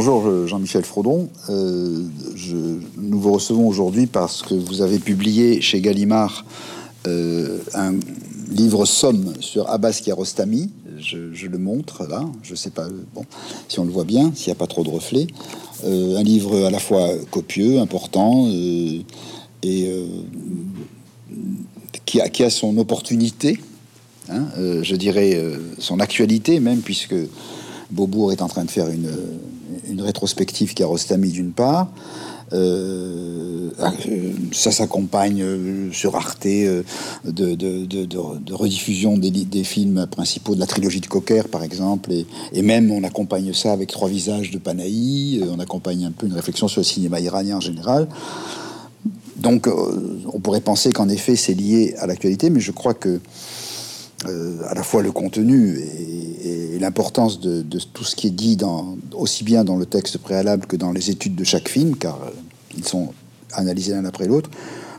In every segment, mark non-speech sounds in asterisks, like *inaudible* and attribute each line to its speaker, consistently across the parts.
Speaker 1: Bonjour Jean-Michel Frodon. Euh, je, nous vous recevons aujourd'hui parce que vous avez publié chez Gallimard euh, un livre somme sur Abbas Kiarostami. Je, le montre là, je sais pas si on le voit bien, s'il n'y a pas trop de reflets. Euh, un livre à la fois copieux, important et qui a, qui, a, son opportunité, hein, je dirais son actualité même, puisque Beaubourg est en train de faire une, une rétrospective qui a Rostami d'une part. Euh, ça s'accompagne euh, sur Arte euh, de, de, rediffusion des, des, films principaux de la trilogie de Cocker, par exemple, et, même on accompagne ça avec Trois visages de Panahi, on accompagne un peu une réflexion sur le cinéma iranien en général. Donc on pourrait penser qu'en effet c'est lié à l'actualité, mais je crois que euh, à la fois le contenu et, l'importance de, tout ce qui est dit dans, aussi bien dans le texte préalable que dans les études de chaque film, car euh, ils sont analysés l'un après l'autre,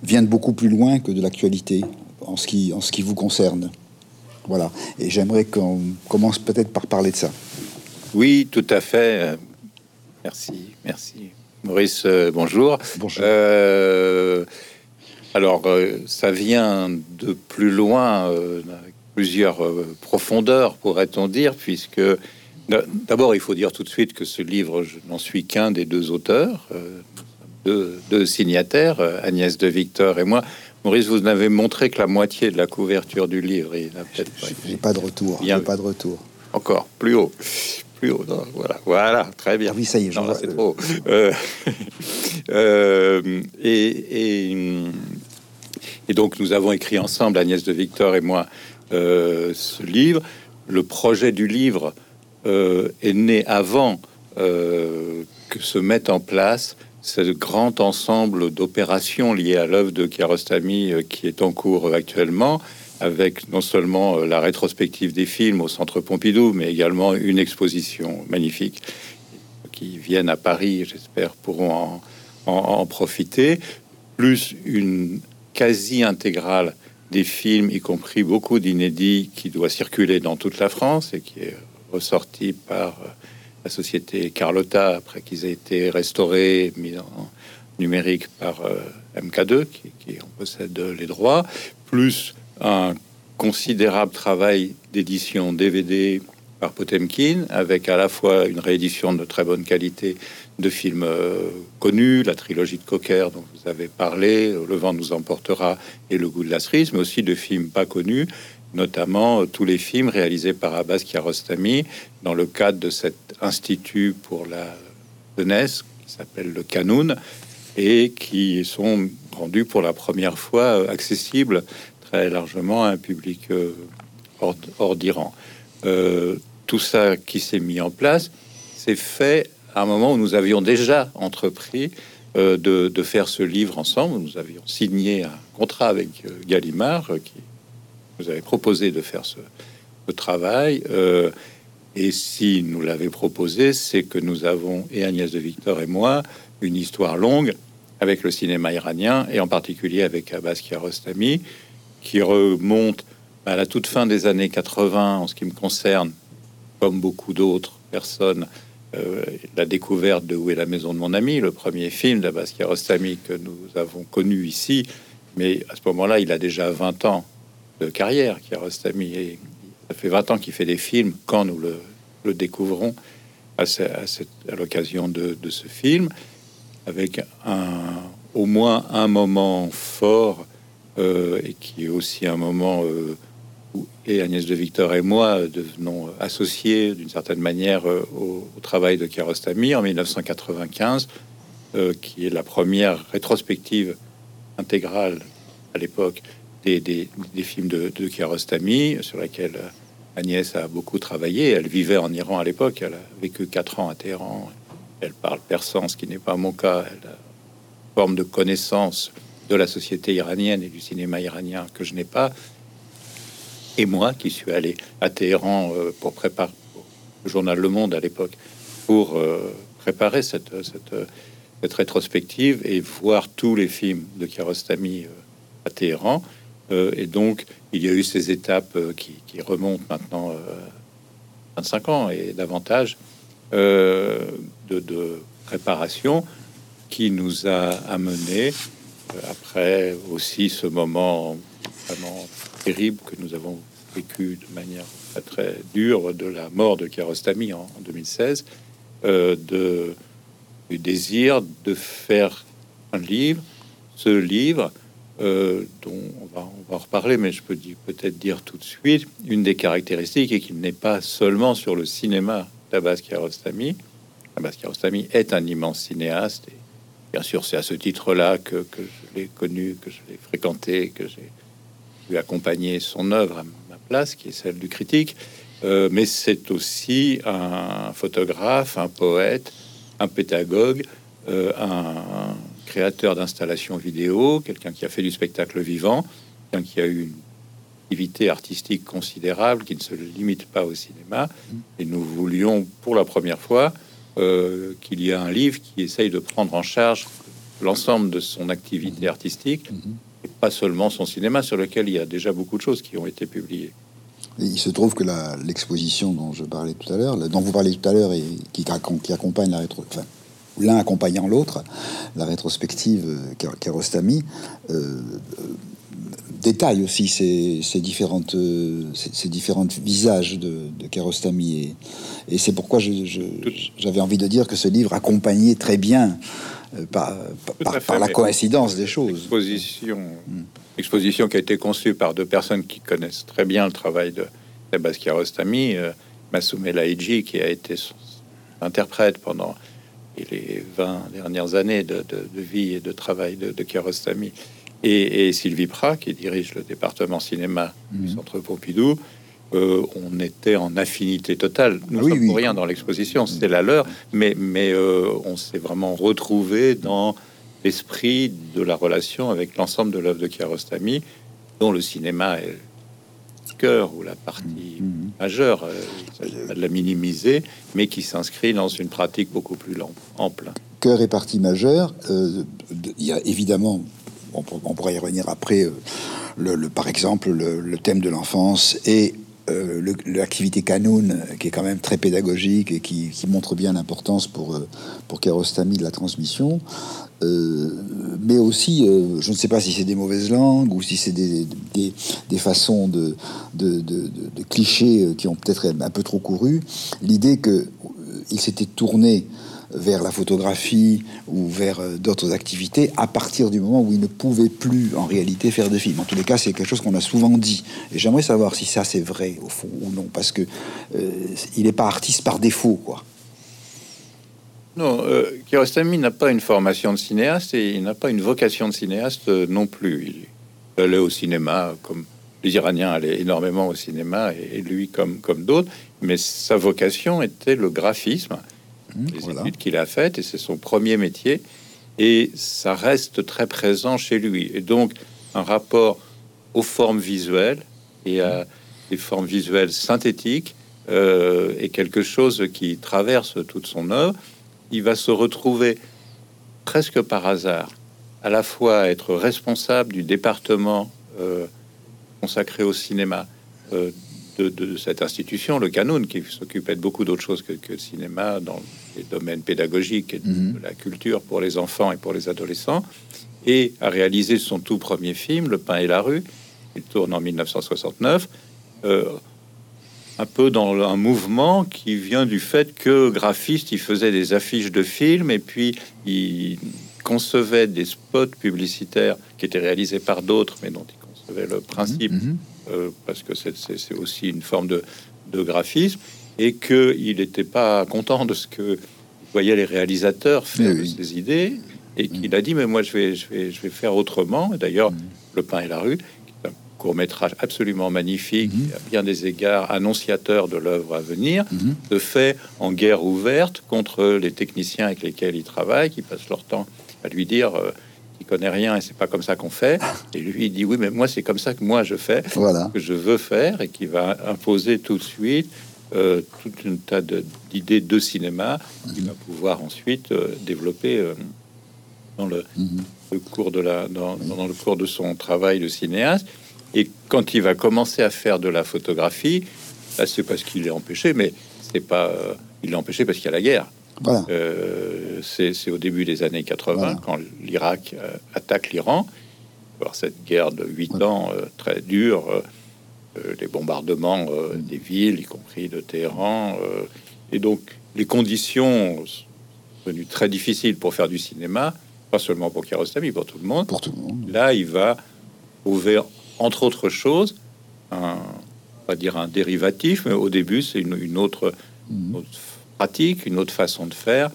Speaker 1: viennent beaucoup plus loin que de l'actualité en ce qui, en ce qui vous concerne. Voilà. Et j'aimerais qu'on commence peut-être par parler de ça.
Speaker 2: Oui, tout à fait. Merci, merci. Maurice, euh, bonjour.
Speaker 1: Bonjour.
Speaker 2: alors, ça vient de plus loin plusieurs euh, profondeurs, pourrait-on dire, puisque d'abord, il faut dire tout de suite que ce livre, je n'en suis qu'un des deux auteurs, euh, deux, signataires, euh, Agnès de Victor et moi. Maurice, vous n'avez montré que la moitié de la couverture du livre. Il
Speaker 1: n'a peut-être pas, de retour. Il a pas de retour.
Speaker 2: Encore plus haut, plus haut. voilà, voilà, très bien.
Speaker 1: oui, ça y est.
Speaker 2: c'est trop. *laughs* et, et, donc, nous avons écrit ensemble, Agnès de Victor et moi, ce livre. Le projet du livre euh, est né avant euh, que se mette en place ce grand ensemble d'opérations liées à l'œuvre de Kiarostami qui est en cours actuellement, avec non seulement la rétrospective des films au Centre Pompidou, mais également une exposition magnifique qui viennent à Paris, j'espère, pourront en, profiter, plus une quasi intégrale des films, y compris beaucoup d'inédits, qui doit circuler dans toute la France et qui est ressorti par euh, la société Carlotta après qu'ils aient été restaurés, mis en numérique par euh, MK2, qui, en possède les droits, plus un considérable travail d'édition DVD par Potemkin, avec à la fois une réédition de très bonne qualité de films euh, connus, la trilogie de Cocker dont vous avez parlé, Le vent nous emportera et Le goût de la cerise, mais aussi de films pas connus, notamment euh, tous les films réalisés par Abbas Kiarostami dans le cadre de cet institut pour la jeunesse qui s'appelle le Canoun et qui sont rendus pour la première fois euh, accessibles très largement à un public hors, d'Iran. tout ça qui s'est mis en place, c'est fait à un moment où nous avions déjà entrepris euh, de, faire ce livre ensemble. Nous avions signé un contrat avec euh, Gallimard euh, qui nous avait proposé de faire ce, travail. et si nous l'avait proposé, c'est que nous avons, et Agnès de Victor et moi, une histoire longue avec le cinéma iranien et en particulier avec Abbas Kiarostami qui remonte à la toute fin des années 80 en ce qui me concerne, comme beaucoup d'autres personnes euh, la découverte de Où est la maison de mon ami, le premier film d'Abbas Kiarostami que nous avons connu ici. Mais à ce moment-là, il a déjà 20 ans de carrière, Kiarostami. Et ça fait 20 ans qu'il fait des films quand nous le, découvrons à, à, l'occasion de, ce film, avec un, au moins un moment fort euh, et qui est aussi un moment euh, et Agnès de Victor et moi devenons associés d'une certaine manière euh, au, travail de Kiarostami en 1995, euh, qui est la première rétrospective intégrale à l'époque des, films de, de, Kiarostami, sur laquelle Agnès a beaucoup travaillé. Elle vivait en Iran à l'époque, elle a vécu quatre ans à Téhéran. Elle parle persan, ce qui n'est pas mon cas. Elle a une forme de connaissance de la société iranienne et du cinéma iranien que je n'ai pas et moi qui suis allé à Téhéran euh, pour préparer le journal Le Monde à l'époque pour euh, préparer cette, cette, rétrospective et voir tous les films de Kiarostami euh, à Téhéran. et donc, il y a eu ces étapes qui, remontent maintenant 25 ans et davantage. euh, de, de, préparation qui nous a amené, euh, après aussi ce moment vraiment terrible que nous avons vécu de manière très, très dure de la mort de Kiarostami en, en 2016, euh, de, du désir de faire un livre. Ce livre, euh, dont on va, en reparler, mais je peux peut-être dire tout de suite, une des caractéristiques est qu'il n'est pas seulement sur le cinéma d'Abbas Kiarostami. Abbas Kiarostami est un immense cinéaste. Bien sûr, c'est à ce titre-là que, je l'ai connu, que je l'ai fréquenté, que j'ai pu accompagner son œuvre à place, qui est celle du critique. Euh, mais c'est aussi un photographe, un poète, un pédagogue, euh, un créateur d'installations vidéo, quelqu'un qui a fait du spectacle vivant, quelqu'un qui a eu une activité artistique considérable, qui ne se limite pas au cinéma. Et nous voulions, pour la première fois, euh, qu'il y ait un livre qui essaye de prendre en charge l'ensemble de son activité artistique, et pas seulement son cinéma, sur lequel il y a déjà beaucoup de choses qui ont été publiées.
Speaker 1: Et il se trouve que l'exposition dont je parlais tout à l'heure, dont vous parlez tout à l'heure et qui, qui accompagne la rétro, enfin, l'un accompagnant l'autre, la rétrospective euh, Kiarostami, euh, euh, détaille aussi ces, ces différentes, euh, ces, ces différentes visages de, de Kiarostami. Et, et c'est pourquoi j'avais envie de dire que ce livre accompagnait très bien par, par-
Speaker 2: à
Speaker 1: par, la coïncidence des choses.
Speaker 2: Exposition, exposition qui a été conçue par deux personnes qui connaissent très bien le travail de Abbas Kiarostami, euh, Masume Laïji, qui a été son interprète pendant les 20 dernières années de, de- de vie et de travail de, de Kiarostami, et, et Sylvie Prat, qui dirige le département cinéma du
Speaker 1: Mhm.
Speaker 2: Centre Pompidou. Euh, on était en affinité totale. Nous
Speaker 1: Ah oui,
Speaker 2: sommes
Speaker 1: oui.
Speaker 2: pour rien dans l'exposition, c'est la leur, mais, mais euh, on s'est vraiment retrouvé dans l'esprit de la relation avec l'ensemble de l'œuvre de Kiarostami, dont le cinéma est le cœur ou la partie
Speaker 1: Mhm.
Speaker 2: majeure, euh, de la minimiser, mais qui s'inscrit dans une pratique beaucoup plus ample.
Speaker 1: cœur et partie majeure. Il y a évidemment, on, pour- on pourrait y revenir après, le, le- par exemple, le, le thème de l'enfance et euh, l'activité Canoun, euh, qui est quand même très pédagogique et qui, montre bien l'importance pour, euh, pour de la transmission. Mais aussi, je ne sais pas si c'est des mauvaises langues ou si c'est des, des, façons de, de, de- clichés qui ont peut-être un peu trop couru, l'idée que euh, il s'était tourné vers la photographie ou vers euh, d'autres activités à partir du moment où il ne pouvait plus en réalité faire de films. En tous les cas, c'est quelque chose qu'on a souvent dit. Et j'aimerais savoir si ça c'est vrai au fond ou non, parce que euh, il n'est pas artiste par défaut, quoi.
Speaker 2: Non, euh, Kiarostami n'a pas une formation de cinéaste et il n'a pas une vocation de cinéaste euh, non plus. Il allait au cinéma comme les Iraniens allaient énormément au cinéma et, lui comme, comme d'autres, mais sa vocation était le graphisme, les
Speaker 1: voilà.
Speaker 2: études qu'il a faites et c'est son premier métier et ça reste très présent chez lui. Et donc un rapport aux formes visuelles et à des formes visuelles synthétiques euh, est quelque chose qui traverse toute son œuvre. Il va se retrouver presque par hasard à la fois être responsable du département euh, consacré au cinéma euh, de, de cette institution, le Canon, qui s'occupait de beaucoup d'autres choses que, que le cinéma dans les domaines pédagogiques et de,
Speaker 1: Mhm.
Speaker 2: de la culture pour les enfants et pour les adolescents, et a réalisé son tout premier film, Le pain et la rue. Il tourne en 1969. euh, un peu dans un mouvement qui vient du fait que graphiste, il faisait des affiches de films et puis il concevait des spots publicitaires qui étaient réalisés par d'autres, mais dont il le principe
Speaker 1: Mhm.
Speaker 2: euh, parce que c'est- aussi une forme de, de graphisme, et qu'il n'était pas content de ce que voyaient les réalisateurs faire
Speaker 1: Oui,
Speaker 2: de ses idées, et qu'il a dit, mais moi je vais, je vais, je vais faire autrement. D'ailleurs,
Speaker 1: Mhm.
Speaker 2: Le pain et la rue, court métrage absolument magnifique,
Speaker 1: Mhm.
Speaker 2: à bien des égards annonciateur de l'œuvre à venir,
Speaker 1: Mhm.
Speaker 2: se fait en guerre ouverte contre les techniciens avec lesquels il travaille, qui passent leur temps à lui dire euh, qu'il connaît rien et c'est pas comme ça qu'on fait. *laughs* Et lui, il dit oui, mais moi c'est comme ça que moi je fais,
Speaker 1: Voilà.
Speaker 2: que je veux faire, et qui va imposer tout de suite euh, toute une tas d'idées de cinéma qu'il va pouvoir ensuite euh, développer euh, dans le,
Speaker 1: Mhm.
Speaker 2: le cours de la dans, dans le cours de son travail de cinéaste. Et quand il va commencer à faire de la photographie, là c'est parce qu'il est empêché, mais c'est pas euh, il l'a empêché parce qu'il y a la guerre.
Speaker 1: Voilà.
Speaker 2: Euh, c'est au début des années 80
Speaker 1: Voilà.
Speaker 2: quand l'Irak euh, attaque l'Iran. Alors cette guerre de huit ans euh, très dure, les bombardements euh, des villes, y compris de Téhéran, et donc les conditions sont devenues très difficiles pour faire du cinéma, pas seulement pour Kiarostami, pour tout le monde.
Speaker 1: Pour tout le monde.
Speaker 2: Là, il va trouver, entre autres choses, un, on va dire un dérivatif, mais au début, c'est une, une autre, une autre pratique, une autre façon de faire,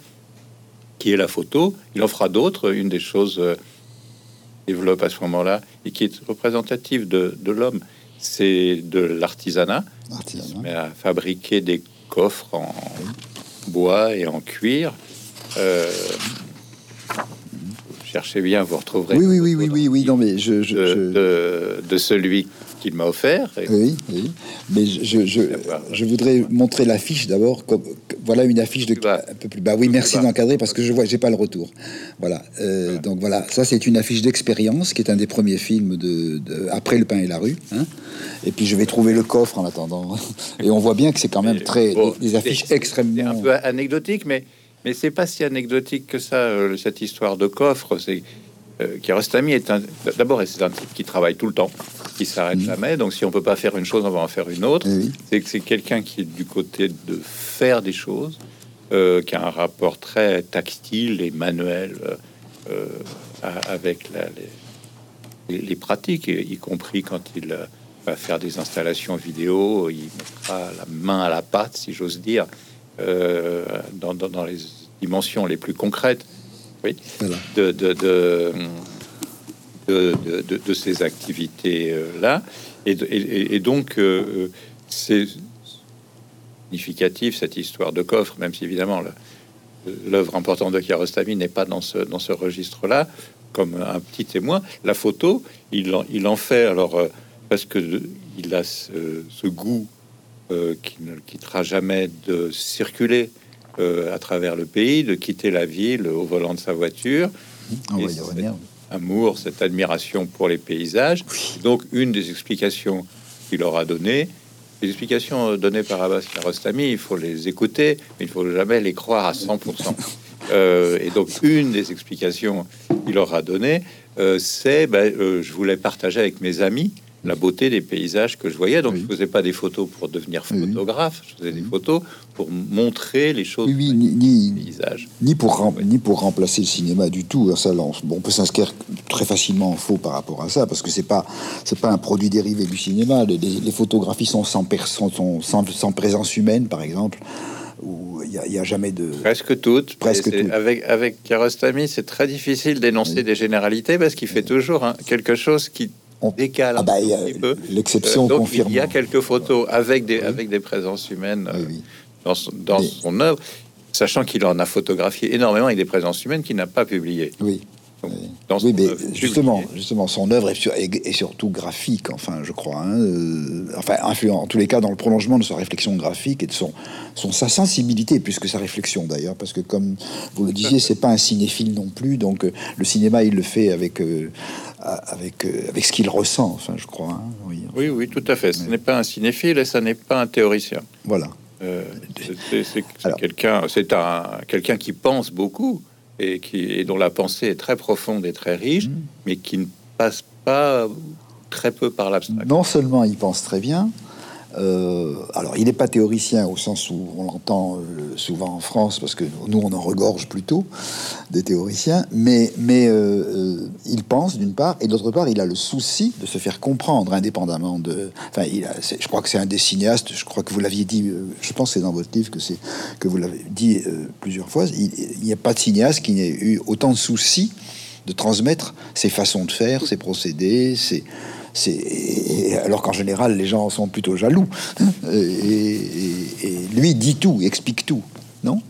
Speaker 2: qui est la photo. Il en fera d'autres. Une des choses euh, qu'il développe à ce moment-là et qui est représentative de, de l'homme, c'est de l'artisanat. Met à fabriquer des coffres en bois et en cuir. Euh, cherchez bien, vous retrouverez
Speaker 1: Oui, oui, oui, oui, oui. Non, mais je,
Speaker 2: de celui qu'il m'a offert. Et-
Speaker 1: Oui, oui. Mais je, je, je, je voudrais montrer l'affiche d'abord. Comme, voilà une affiche de un peu plus bas. Oui, merci d'encadrer parce que je vois, j'ai pas le retour. Voilà. Euh, Donc voilà, ça c'est une affiche d'expérience qui est un des premiers films de, de- après le pain et la rue. hein. Et puis je vais trouver le coffre en attendant. *laughs* Et on voit bien que c'est quand même très
Speaker 2: bon,
Speaker 1: des, des affiches
Speaker 2: C'est un
Speaker 1: extrêmement.
Speaker 2: peu anecdotique, mais, mais c'est pas si anecdotique que ça, euh, cette histoire de coffre. C'est euh, Kiarostami est un. D'abord, c'est un type qui travaille tout le temps, qui s'arrête jamais. Donc, si on peut pas faire une chose, on va en faire une autre.
Speaker 1: Oui.
Speaker 2: C'est que c'est quelqu'un qui est du côté de faire des choses, euh, qui a un rapport très tactile et manuel euh, euh, avec la- les, pratiques, y compris quand il va faire des installations vidéo, il mettra la main à la pâte, si j'ose dire, euh, dans, dans- dans les dimensions les plus concrètes. Oui
Speaker 1: Voilà.
Speaker 2: de, de, de, de, de- de- de ces activités-là. Et, de- et- et donc, euh, c'est significatif, cette histoire de coffre, même si évidemment l'œuvre importante de Kiarostami n'est pas dans ce, dans ce registre-là, comme un petit témoin. La photo, il en, il en fait, alors, euh, parce que il a ce, ce goût euh, qui ne le quittera jamais de circuler à travers le pays, de quitter la ville au volant de sa voiture.
Speaker 1: On
Speaker 2: Et
Speaker 1: va y
Speaker 2: c'est-
Speaker 1: revenir.
Speaker 2: Amour, cette admiration pour les paysages. Donc, une des explications qu'il aura donné, les explications données par Abbas Kiarostami, il faut les écouter, mais il faut jamais les croire à 100%. *laughs* Euh, et donc, une des explications qu'il aura donné, euh, c'est ben, euh, je voulais partager avec mes amis la beauté des paysages que je voyais. Donc,
Speaker 1: Oui.
Speaker 2: je faisais pas des photos pour devenir photographe, je faisais des photos pour montrer les choses
Speaker 1: Oui, oui, ni, ni,
Speaker 2: des paysages.
Speaker 1: ni pour rem- ni pour remplacer le cinéma du tout. Ça, là, on, bon, on peut s'inscrire très facilement en faux par rapport à ça, parce que c'est pas c'est pas un produit dérivé du cinéma. Les, les- les photographies sont sans sont sans, sans présence humaine, par exemple, où il y a, jamais de.
Speaker 2: Presque toutes.
Speaker 1: Presque toutes.
Speaker 2: Avec, avec Kiarostami, c'est très difficile d'énoncer des généralités parce qu'il fait toujours hein, quelque chose qui
Speaker 1: On-
Speaker 2: décale
Speaker 1: Ah
Speaker 2: un
Speaker 1: bah, il y a
Speaker 2: petit peu.
Speaker 1: l'exception
Speaker 2: Euh,
Speaker 1: confirme.
Speaker 2: Il y a quelques photos avec des, avec des présences humaines euh,
Speaker 1: Oui, oui.
Speaker 2: dans, son, dans
Speaker 1: Mais-
Speaker 2: son œuvre, sachant qu'il en a photographié énormément avec des présences humaines qu'il n'a pas publiées.
Speaker 1: Oui.
Speaker 2: Dans son
Speaker 1: Oui, mais
Speaker 2: œuvre
Speaker 1: justement, justement, son œuvre est, sur- est- est surtout graphique, enfin, je crois. hein, euh, enfin, influent, en tous les cas, dans le prolongement de sa réflexion graphique et de son, son sa sensibilité, plus que sa réflexion d'ailleurs, parce que comme vous le disiez, c'est pas un cinéphile non plus, donc euh, le cinéma, il le fait avec euh, avec avec ce qu'il ressent, enfin, je crois. hein, oui.
Speaker 2: Oui, oui, tout à fait. Ce n'est pas un cinéphile et ça n'est pas un théoricien.
Speaker 1: Voilà.
Speaker 2: C'est- quelqu'un qui pense beaucoup et qui et dont la pensée est très profonde et très riche,
Speaker 1: Mm.
Speaker 2: mais qui ne passe pas très peu par l'abstrait.
Speaker 1: Non seulement il pense très bien, euh, alors il n'est pas théoricien au sens où on l'entend euh, souvent en France, parce que nous on en regorge plutôt des théoriciens, mais, mais euh, il pense d'une part, et d'autre part il a le souci de se faire comprendre indépendamment de... Enfin, je crois que c'est un des cinéastes, je crois que vous l'aviez dit, je pense que c'est dans votre livre que, que vous l'avez dit plusieurs fois, il n'y a pas de cinéaste qui n'ait eu autant de soucis de transmettre ses façons de faire, ses procédés, ses, alors qu'en général les gens sont plutôt jaloux. Et, et- et lui dit tout, explique tout, non?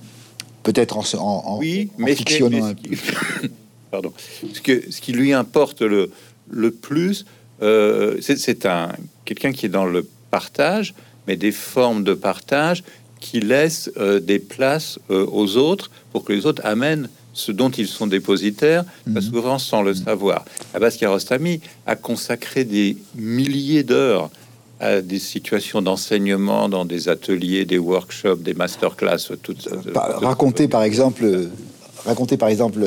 Speaker 1: Peut-être en, en,
Speaker 2: Oui,
Speaker 1: en
Speaker 2: mais
Speaker 1: fictionnant
Speaker 2: mais
Speaker 1: un peu. *laughs*
Speaker 2: pardon, ce que ce qui lui importe le le plus, euh, c'est c'est un quelqu'un qui est dans le partage, mais des formes de partage qui laissent euh, des places euh, aux autres pour que les autres amènent ce dont ils sont dépositaires, pas
Speaker 1: Mhm.
Speaker 2: souvent sans le savoir. Abbas Kiarostami a consacré des milliers d'heures à des situations d'enseignement dans des ateliers, des workshops, des masterclass. Tout,
Speaker 1: raconter par exemple raconter par exemple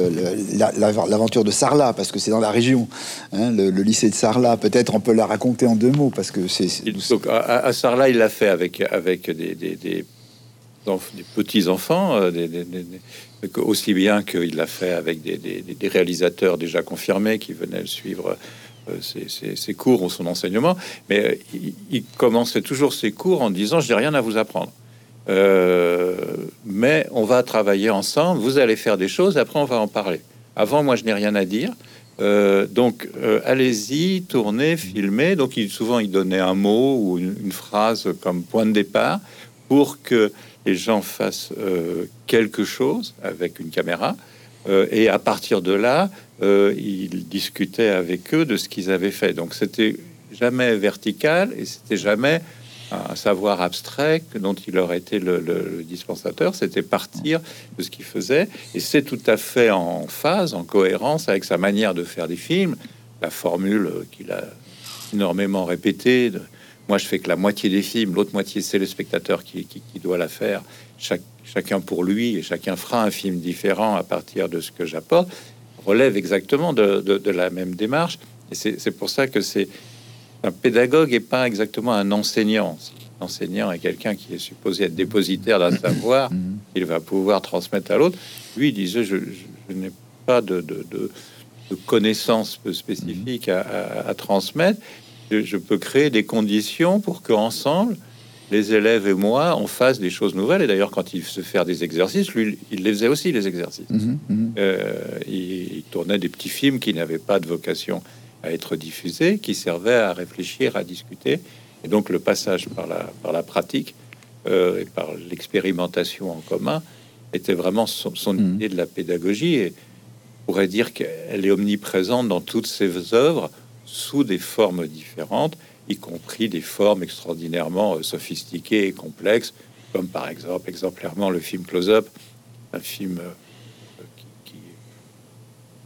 Speaker 1: l'aventure de Sarlat, parce que c'est dans la région, hein, le, lycée de Sarlat. Peut-être on peut la raconter en deux mots, parce que c'est.
Speaker 2: À, à, Sarlat, il l'a fait avec, avec des, des, des, petits enfants, euh, aussi bien qu'il l'a fait avec des, réalisateurs déjà confirmés qui venaient suivre. Euh, ses, cours ou son enseignement, mais euh, il, commençait toujours ses cours en disant je n'ai rien à vous apprendre. Euh, mais on va travailler ensemble. Vous allez faire des choses. Après, on va en parler. Avant, moi, je n'ai rien à dire. Donc, allez-y, tournez, filmez. Donc, il, souvent, il donnait un mot ou une, phrase comme point de départ pour que les gens fassent quelque chose avec une caméra. et à partir de là, il discutait avec eux de ce qu'ils avaient fait. Donc, c'était jamais vertical et c'était jamais un savoir abstrait dont il aurait été le, dispensateur, c'était partir de ce qu'il faisait, et c'est tout à fait en phase, en cohérence avec sa manière de faire des films, la formule qu'il a énormément répétée. Moi, je fais que la moitié des films, l'autre moitié, c'est le spectateur qui, qui, doit la faire, chacun pour lui, et chacun fera un film différent à partir de ce que j'apporte, relève exactement de, de la même démarche. Et c'est pour ça que c'est un pédagogue n'est pas exactement un enseignant. L'enseignant est quelqu'un qui est supposé être dépositaire d'un savoir mhm. qu'il va pouvoir transmettre à l'autre. Lui, il disait, je, n'ai pas de, de, de, connaissances spécifiques à, transmettre. Je, peux créer des conditions pour qu'ensemble, les élèves et moi, on fasse des choses nouvelles. Et d'ailleurs, quand il se fait des exercices, lui, il les faisait aussi, les exercices. Mhm, mhm. Euh, il, tournait des petits films qui n'avaient pas de vocation à être diffusé, qui servait à réfléchir, à discuter. Et donc le passage par la, par la pratique euh, et par l'expérimentation en commun était vraiment son, mm. idée de la pédagogie. Et on pourrait dire qu'elle est omniprésente dans toutes ses œuvres sous des formes différentes, y compris des formes extraordinairement euh, sophistiquées et complexes, comme par exemple exemplairement le film Close-up, un film euh,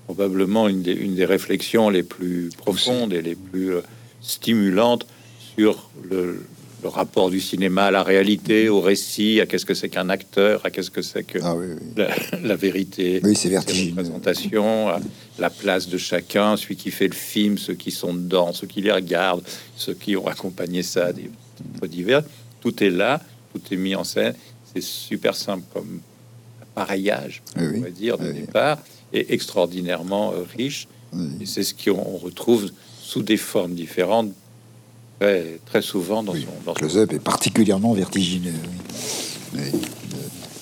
Speaker 2: probablement une des, une des, réflexions les plus profondes et les plus euh, stimulantes sur le, rapport du cinéma à la réalité, au récit, à qu'est-ce que c'est qu'un acteur, à qu'est-ce que c'est que ah La, vérité,
Speaker 1: oui, c'est vertigineux.
Speaker 2: présentation, la place de chacun, celui qui fait le film, ceux qui sont dedans, ceux qui les regardent, ceux qui ont accompagné ça, des divers. Tout est là, tout est mis en scène. C'est super simple comme appareillage, on va dire, de départ est extraordinairement euh, riche. Et c'est ce qu'on retrouve sous des formes différentes très, très souvent dans son... Dans
Speaker 1: Close-up est particulièrement vertigineux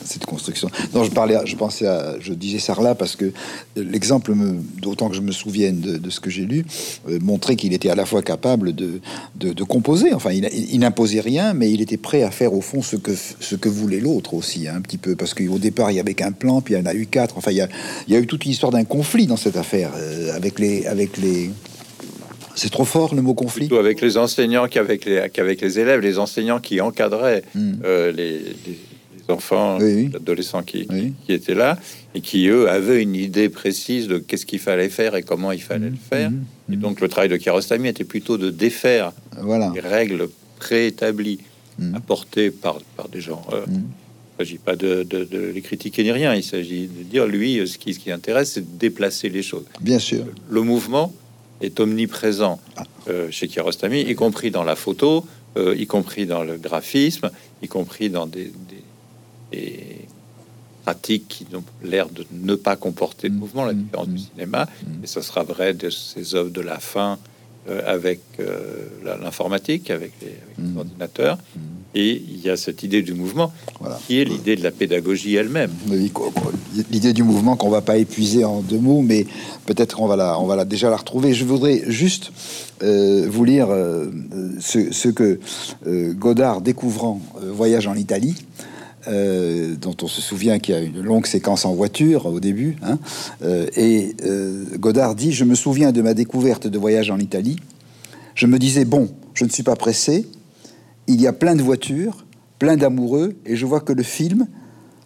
Speaker 1: cette construction. Non, je parlais, je pensais à, je disais Sarlat parce que l'exemple, d'autant que je me souvienne de, ce que j'ai lu, euh, montrait qu'il était à la fois capable de, de, composer. Enfin, il, n'imposait rien, mais il était prêt à faire au fond ce que ce que voulait l'autre aussi, hein, un petit peu, parce qu'au départ il y avait qu'un plan, puis il y en a eu quatre. Enfin, il y a, il y a eu toute l'histoire d'un conflit dans cette affaire euh, avec les avec les c'est trop fort le mot conflit.
Speaker 2: Plutôt avec les enseignants qu'avec les, qu'avec les élèves, les enseignants qui encadraient hmm. euh, les, enfants, adolescents qui, qui, étaient là et qui, eux, avaient une idée précise de qu'est-ce qu'il fallait faire et comment il fallait le mmh, faire. Mmh, et donc, le travail de Kiarostami était plutôt de défaire voilà. les règles préétablies apportées par, par des gens. Euh, il ne s'agit pas de, de, les critiquer ni rien. Il s'agit de dire, lui, ce qui, ce qui intéresse, c'est de déplacer les choses.
Speaker 1: Bien sûr.
Speaker 2: Le mouvement est omniprésent ah. euh, chez Kiarostami, y compris dans la photo, euh, y compris dans le graphisme, y compris dans des pratiques qui ont l'air de ne pas comporter de mm. mouvement, la mm. différence du mm. cinéma, et ce sera vrai de ces œuvres de la fin euh, avec euh, l'informatique, avec les, ordinateurs. Et il y a cette idée du mouvement qui est l'idée de la pédagogie elle-même.
Speaker 1: L'idée du mouvement qu'on va pas épuiser en deux mots, mais peut-être qu'on va la, on va la déjà la retrouver. Je voudrais juste euh, vous lire ce, ce, que Godard découvrant Voyage en Italie euh, dont on se souvient qu'il y a une longue séquence en voiture au début. Hein. Euh, et euh, Godard dit Je me souviens de ma découverte de voyage en Italie. Je me disais Bon, je ne suis pas pressé. Il y a plein de voitures, plein d'amoureux, et je vois que le film,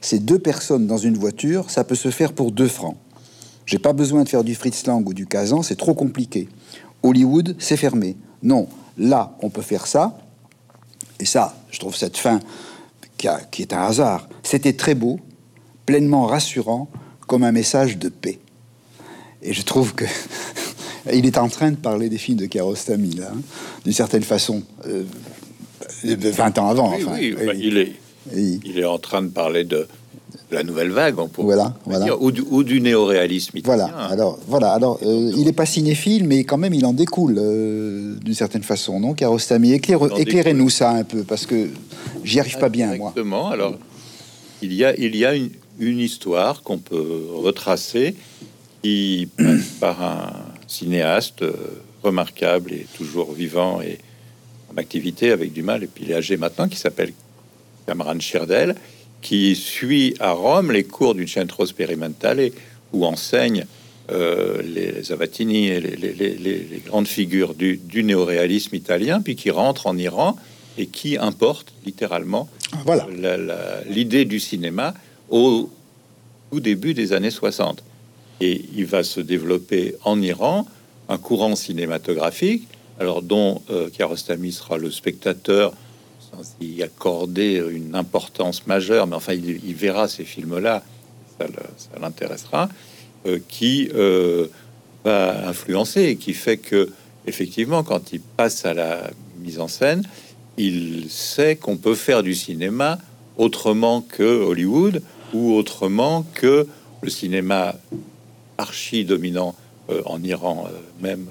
Speaker 1: c'est deux personnes dans une voiture, ça peut se faire pour deux francs. J'ai pas besoin de faire du Fritz Lang ou du Kazan, c'est trop compliqué. Hollywood, c'est fermé. Non, là, on peut faire ça, Et ça, je trouve cette fin qui, est un hasard. C'était très beau, pleinement rassurant, comme un message de paix. Et je trouve que *laughs* il est en train de parler des films de Kiarostami, là, hein, d'une certaine façon, euh, 20 ans avant.
Speaker 2: Oui,
Speaker 1: enfin.
Speaker 2: oui,
Speaker 1: Et-
Speaker 2: bah, il est,
Speaker 1: et-
Speaker 2: il est en train de parler de, la nouvelle vague, on pourrait
Speaker 1: Voilà,
Speaker 2: dire, ou du, du néoréalisme.
Speaker 1: Voilà. Alors, voilà. Alors, euh, il n'est pas cinéphile, mais quand même, il en découle euh, d'une certaine façon, non
Speaker 2: en
Speaker 1: éclairez-nous ça un peu, parce que j'y arrive pas bien, moi.
Speaker 2: Exactement. Alors, il y a, il y a une, une histoire qu'on peut retracer qui passe par un cinéaste euh, remarquable et toujours vivant et en activité avec du mal, et puis il est âgé maintenant, qui s'appelle Cameron Chirdel, qui suit à Rome les cours du Centro Sperimentale où enseignent euh, les Avatini et les, les- les- les- les grandes figures du, du néoréalisme italien, puis qui rentre en Iran et qui importe littéralement
Speaker 1: Voilà.
Speaker 2: la- la- l'idée du cinéma au tout début des années 60. Et il va se développer en Iran un courant cinématographique, alors dont euh, sera le spectateur sans y accorder une importance majeure, mais enfin il, verra ces films-là, ça, l'intéressera, euh, qui euh, va influencer et qui fait que effectivement quand il passe à la mise en scène, il sait qu'on peut faire du cinéma autrement que Hollywood ou autrement que le cinéma archi dominant euh, en Iran même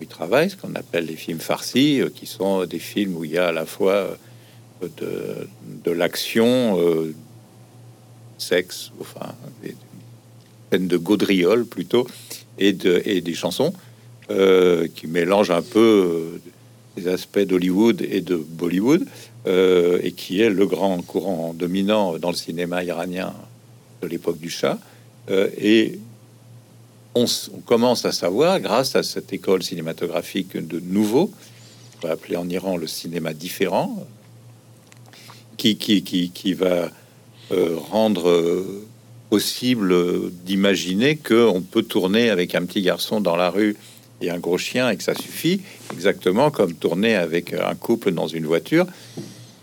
Speaker 2: il travaille, ce qu'on appelle les films farcis, euh, qui sont des films où il y a à la fois euh, de, l'action, euh, sexe, enfin des, scènes de gaudriole plutôt, et, de, et des chansons qui mélangent un peu des aspects d'Hollywood et de Bollywood, et qui est le grand courant dominant dans le cinéma iranien de l'époque du. Euh, et on, commence à savoir, grâce à cette école cinématographique de nouveau, on va appeler en Iran le cinéma différent, qui, qui, qui, qui va euh, rendre euh, possible d'imaginer qu'on peut tourner avec un petit garçon dans la rue et un gros chien et que ça suffit, exactement comme tourner avec un couple dans une voiture.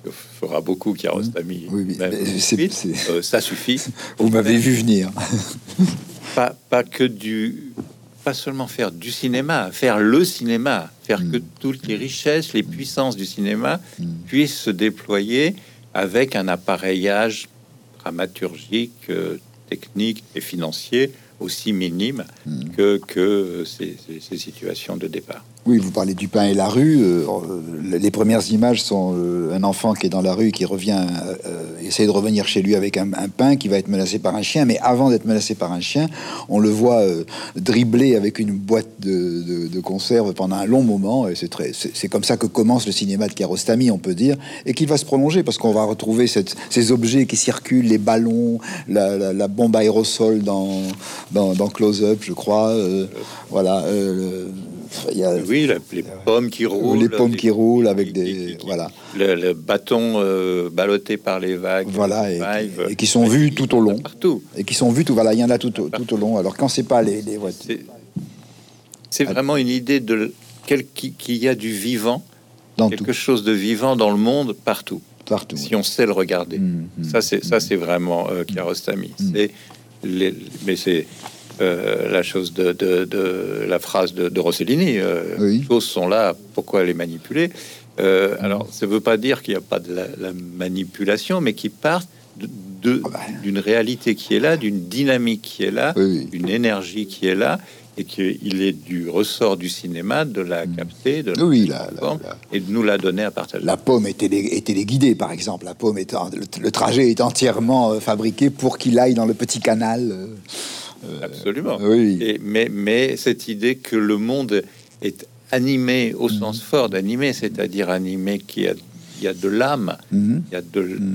Speaker 2: Il fera beaucoup Kiarostami.
Speaker 1: Oui, oui,
Speaker 2: suite. Euh, ça suffit. *laughs*
Speaker 1: Vous m'avez vu venir. *laughs*
Speaker 2: Pas, pas que du, pas seulement faire du cinéma, faire le cinéma, faire que toutes les richesses, les puissances du cinéma puissent se déployer avec un appareillage dramaturgique, euh, technique et financier aussi minime que, que ces, ces- ces situations de départ.
Speaker 1: Oui, vous parlez du pain et la rue. euh, les premières images sont euh, un enfant qui est dans la rue, qui revient, euh, euh, essayer de revenir chez lui avec un, pain, qui va être menacé par un chien. Mais avant d'être menacé par un chien, on le voit dribbler avec une boîte de, conserve pendant un long moment. Et c'est très, comme ça que commence le cinéma de Kiarostami, on peut dire, et qui va se prolonger parce qu'on va retrouver ces objets qui circulent, les ballons, la, bombe aérosol dans, dans, Close Up, je crois. voilà. Euh, il y a,
Speaker 2: Oui, la- les pommes qui roulent,
Speaker 1: les pommes qui roulent avec
Speaker 2: qui-
Speaker 1: des
Speaker 2: qui- qui-
Speaker 1: voilà.
Speaker 2: le, le bâton euh, ballotté par les vagues,
Speaker 1: voilà et, qui sont vus tout au long.
Speaker 2: Partout.
Speaker 1: et qui sont vus tout voilà il y en a tout au, tout au long. Alors quand c'est pas les, les voitures
Speaker 2: C'est- vraiment une idée de quel- qui- qu'il y a du vivant,
Speaker 1: dans
Speaker 2: quelque
Speaker 1: tout.
Speaker 2: chose de vivant dans le monde partout.
Speaker 1: partout
Speaker 2: Si on sait le regarder,
Speaker 1: Mm, mm,
Speaker 2: ça c'est ça c'est vraiment euh, Kiarostami. Les- mais c'est euh, la chose de, de- de- la phrase de, de Rossellini. euh,
Speaker 1: Oui.
Speaker 2: Les choses sont là, pourquoi les manipuler? Euh, Alors ça veut pas dire qu'il n'y a pas de la, la manipulation, mais qui part de- de-
Speaker 1: Ah bah.
Speaker 2: d'une réalité qui est là, d'une dynamique qui est là,
Speaker 1: Oui, oui.
Speaker 2: une énergie qui est là, et qu'il est du ressort du cinéma de la capter, de la.
Speaker 1: Oui, la- la-
Speaker 2: forme,
Speaker 1: la-
Speaker 2: et de nous la donner à partager.
Speaker 1: la pomme est, télé, est téléguidée par exemple la pomme est le, le trajet est entièrement fabriqué pour qu'il aille dans le petit canal
Speaker 2: Absolument.
Speaker 1: oui.
Speaker 2: Et- mais, mais cette idée que le monde est animé au sens fort d'animé, c'est-à-dire animé qui a, il y a de l'âme,
Speaker 1: Mhm.
Speaker 2: il y a,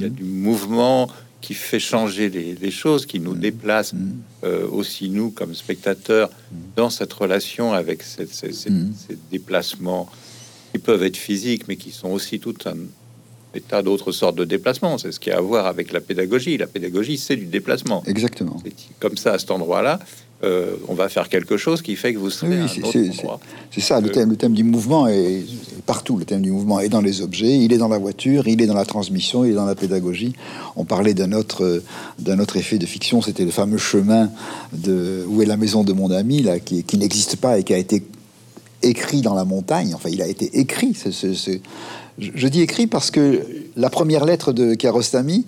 Speaker 2: y a du mouvement qui fait changer les, les choses, qui nous déplace euh, aussi nous comme spectateurs dans cette relation avec cette-
Speaker 1: Mhm.
Speaker 2: ces déplacements qui peuvent être physiques, mais qui sont aussi tout un des tas d'autres sortes de déplacements. C'est ce qui a à voir avec la pédagogie. La pédagogie, c'est du déplacement.
Speaker 1: Exactement.
Speaker 2: Comme ça, à cet endroit-là, euh, on va faire quelque chose qui fait que vous serez
Speaker 1: Oui, c'est- ça, le
Speaker 2: Euh,
Speaker 1: thème, le thème du mouvement est, est partout. Le thème du mouvement est dans les objets, il est dans la voiture, il est dans la transmission, il est dans la pédagogie. On parlait d'un autre, euh, d'un autre effet de fiction, c'était le fameux chemin de Où est la maison de mon ami, là, qui, qui n'existe pas et qui a été écrit dans la montagne. Enfin, il a été écrit. ce- ce- ce- Je, je dis écrit parce que la première lettre de Kiarostami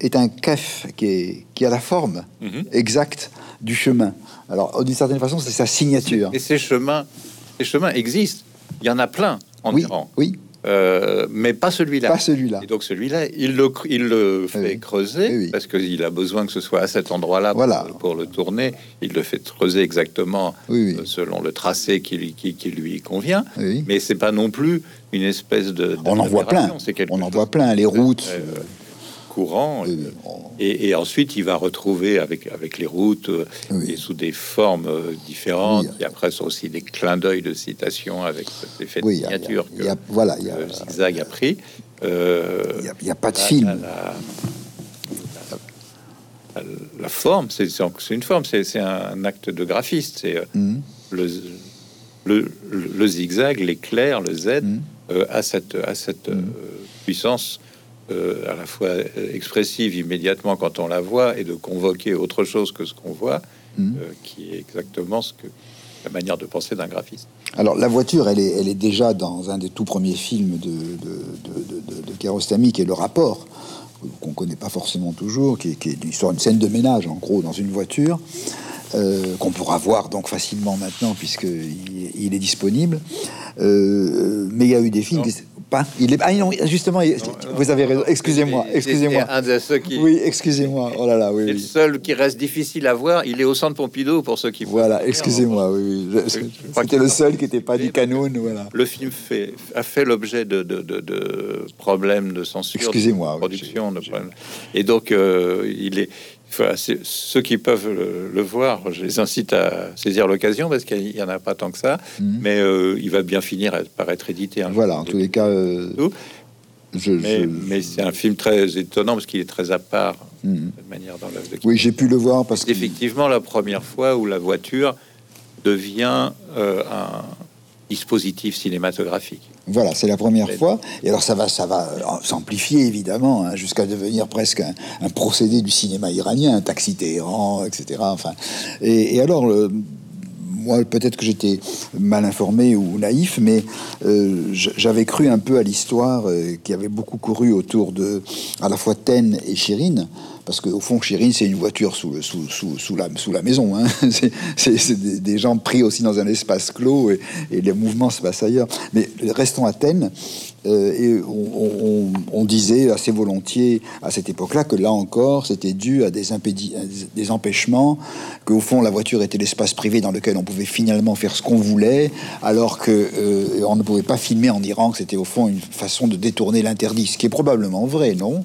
Speaker 1: est un kef qui, est, qui a la forme
Speaker 2: Mhm.
Speaker 1: exacte du chemin. Alors, d'une certaine façon, c'est sa signature.
Speaker 2: Et ces chemins, ces chemins existent. Il y en a plein en
Speaker 1: Oui,
Speaker 2: Iran,
Speaker 1: oui,
Speaker 2: Euh, mais pas celui-là.
Speaker 1: pas celui-là.
Speaker 2: Et donc celui-là, il le, il le fait
Speaker 1: Oui.
Speaker 2: creuser
Speaker 1: Oui, oui.
Speaker 2: parce qu'il a besoin que ce soit à cet endroit-là pour-
Speaker 1: Voilà.
Speaker 2: pour, le tourner. Il le fait creuser exactement
Speaker 1: Oui, oui.
Speaker 2: euh, selon le tracé qui, lui- qui, qui lui convient.
Speaker 1: Oui.
Speaker 2: Mais c'est pas non plus une espèce de.
Speaker 1: On en voit plein. On en
Speaker 2: chose
Speaker 1: voit plein. Les routes.
Speaker 2: euh, courant.
Speaker 1: Oui,
Speaker 2: euh,
Speaker 1: on-
Speaker 2: Et, et ensuite, il va retrouver avec, avec les routes euh,
Speaker 1: Oui.
Speaker 2: et sous des formes euh, différentes,
Speaker 1: Oui.
Speaker 2: qui après sont aussi des clins d'œil de citation avec cet effet de
Speaker 1: Oui, il y a-
Speaker 2: signature
Speaker 1: y a-
Speaker 2: que,
Speaker 1: voilà, il y a-
Speaker 2: que Zigzag a pris. Euh,
Speaker 1: Il n'y a, pas de
Speaker 2: la-
Speaker 1: film.
Speaker 2: La, la- la- la forme, c'est une forme, c'est un acte de graphiste. C'est euh,
Speaker 1: Mhm.
Speaker 2: le, le, le zigzag, l'éclair, le Z,
Speaker 1: Mhm.
Speaker 2: euh, a cette, a cette euh, puissance euh, à la fois euh, expressive immédiatement quand on la voit et de convoquer autre chose que ce qu'on voit,
Speaker 1: Mhm.
Speaker 2: euh, qui est exactement ce que la manière de penser d'un graphiste.
Speaker 1: Alors, la voiture, elle est, elle est déjà dans un des tout premiers films de, de, de, de, de- Kiarostami, qui est Le Rapport, qu'on connaît pas forcément toujours, qui est, qui est l'histoire d'une scène de ménage, en gros, dans une voiture, euh, qu'on pourra voir donc facilement maintenant, puisqu'il il est disponible. Euh, mais il y a eu des films...
Speaker 2: Non.
Speaker 1: qui- Pas Il est... Ah non, justement, vous avez raison. Excusez-moi, excusez-moi.
Speaker 2: un de ceux qui
Speaker 1: Oui, excusez-moi. Oh là là, oui,
Speaker 2: le seul qui reste difficile à voir. Il est au centre Pompidou pour ceux qui
Speaker 1: Voilà, excusez-moi, oui, oui. C'était le seul qui n'était pas du canon, voilà.
Speaker 2: Le film fait, a fait l'objet de, de, de- de problèmes de censure,
Speaker 1: Excusez-moi, oui,
Speaker 2: production, de problèmes. et donc euh, il est. enfin, ceux qui peuvent le, le voir, je les incite à saisir l'occasion parce qu'il y en a pas tant que ça,
Speaker 1: Mhm.
Speaker 2: mais euh, il va bien finir par être édité. un
Speaker 1: Voilà, en tous les cas, euh, je,
Speaker 2: Mais,
Speaker 1: je-
Speaker 2: mais c'est un film très étonnant parce qu'il est très à part
Speaker 1: Mhm.
Speaker 2: de manière dans l'œuvre de
Speaker 1: Oui, j'ai pu le voir parce
Speaker 2: c'est
Speaker 1: que
Speaker 2: effectivement la première fois où la voiture devient euh, un dispositif cinématographique.
Speaker 1: Voilà, c'est la première fois. Et alors ça va, ça va euh, s'amplifier évidemment hein, jusqu'à devenir presque un, un procédé du cinéma iranien, un taxi Téhéran, etc. Enfin, et, et alors. le- moi, peut-être que j'étais mal informé ou naïf, mais euh, j'avais cru un peu à l'histoire euh, qui avait beaucoup couru autour de à la fois Ten et Chirine, parce qu'au fond, Chirine, c'est une voiture sous, la, maison. Hein. *laughs* C'est- des, gens pris aussi dans un espace clos et, les mouvements se passent ailleurs. Mais restons à Ten. euh, on, disait assez volontiers à cette époque-là que là encore, c'était dû à des, empêchements, qu'au fond, la voiture était l'espace privé dans lequel on pouvait finalement faire ce qu'on voulait, alors que euh, ne pouvait pas filmer en Iran, que c'était au fond une façon de détourner l'interdit, ce qui est probablement vrai, non?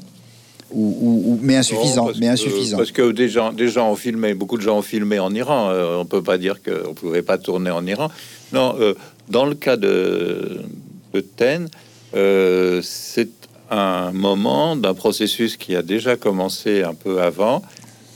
Speaker 1: Ou, ou- ou- mais insuffisant,
Speaker 2: Non,
Speaker 1: mais
Speaker 2: que-
Speaker 1: insuffisant.
Speaker 2: parce que des gens, des gens ont filmé, beaucoup de gens ont filmé en Iran. Euh, on peut pas dire qu'on pouvait pas tourner en Iran. Non, euh, dans le cas de, de Ten, euh, c'est un moment d'un processus qui a déjà commencé un peu avant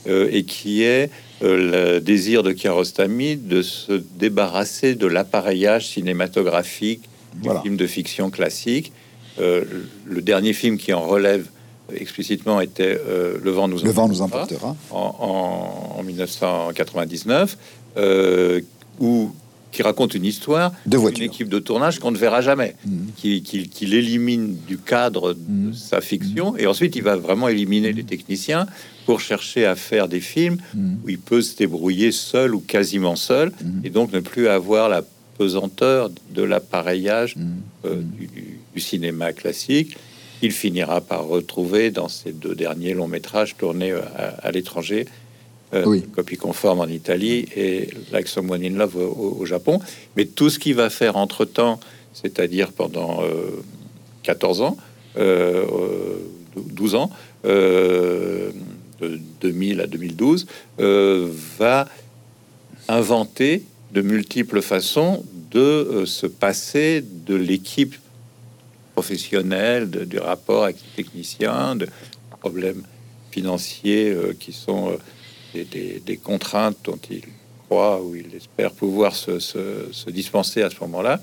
Speaker 2: euh, et qui est le désir de Kiarostami de se débarrasser de l'appareillage cinématographique du
Speaker 1: Voilà.
Speaker 2: film de fiction classique. Le dernier film qui en relève explicitement était euh, Le vent nous
Speaker 1: Le vent nous
Speaker 2: emportera
Speaker 1: emportera.
Speaker 2: en, en- en 1999, euh, où, qui raconte une histoire
Speaker 1: De
Speaker 2: d'une équipe de tournage qu'on ne verra jamais,
Speaker 1: Mhm.
Speaker 2: qui, qui- qui l'élimine du cadre de
Speaker 1: Mhm.
Speaker 2: sa fiction, et ensuite il va vraiment éliminer les techniciens pour chercher à faire des films
Speaker 1: Mhm.
Speaker 2: où il peut se débrouiller seul ou quasiment seul, et donc ne plus avoir la pesanteur de l'appareillage euh, du cinéma classique. Il finira par retrouver dans ces deux derniers longs métrages tournés euh, à, à l'étranger, euh,
Speaker 1: Oui.
Speaker 2: copie conforme en Italie et Like Someone in Love au, Japon. Mais tout ce qu'il va faire entre temps, c'est-à-dire pendant euh, 14 ans, euh, euh, 12 ans, de 2000 à 2012, euh, va inventer de multiples façons de se passer de l'équipe professionnel, de, du rapport avec les techniciens, de problèmes financiers euh, qui sont euh, des, des- des contraintes dont il croit ou il espère pouvoir se, se- se dispenser à ce moment-là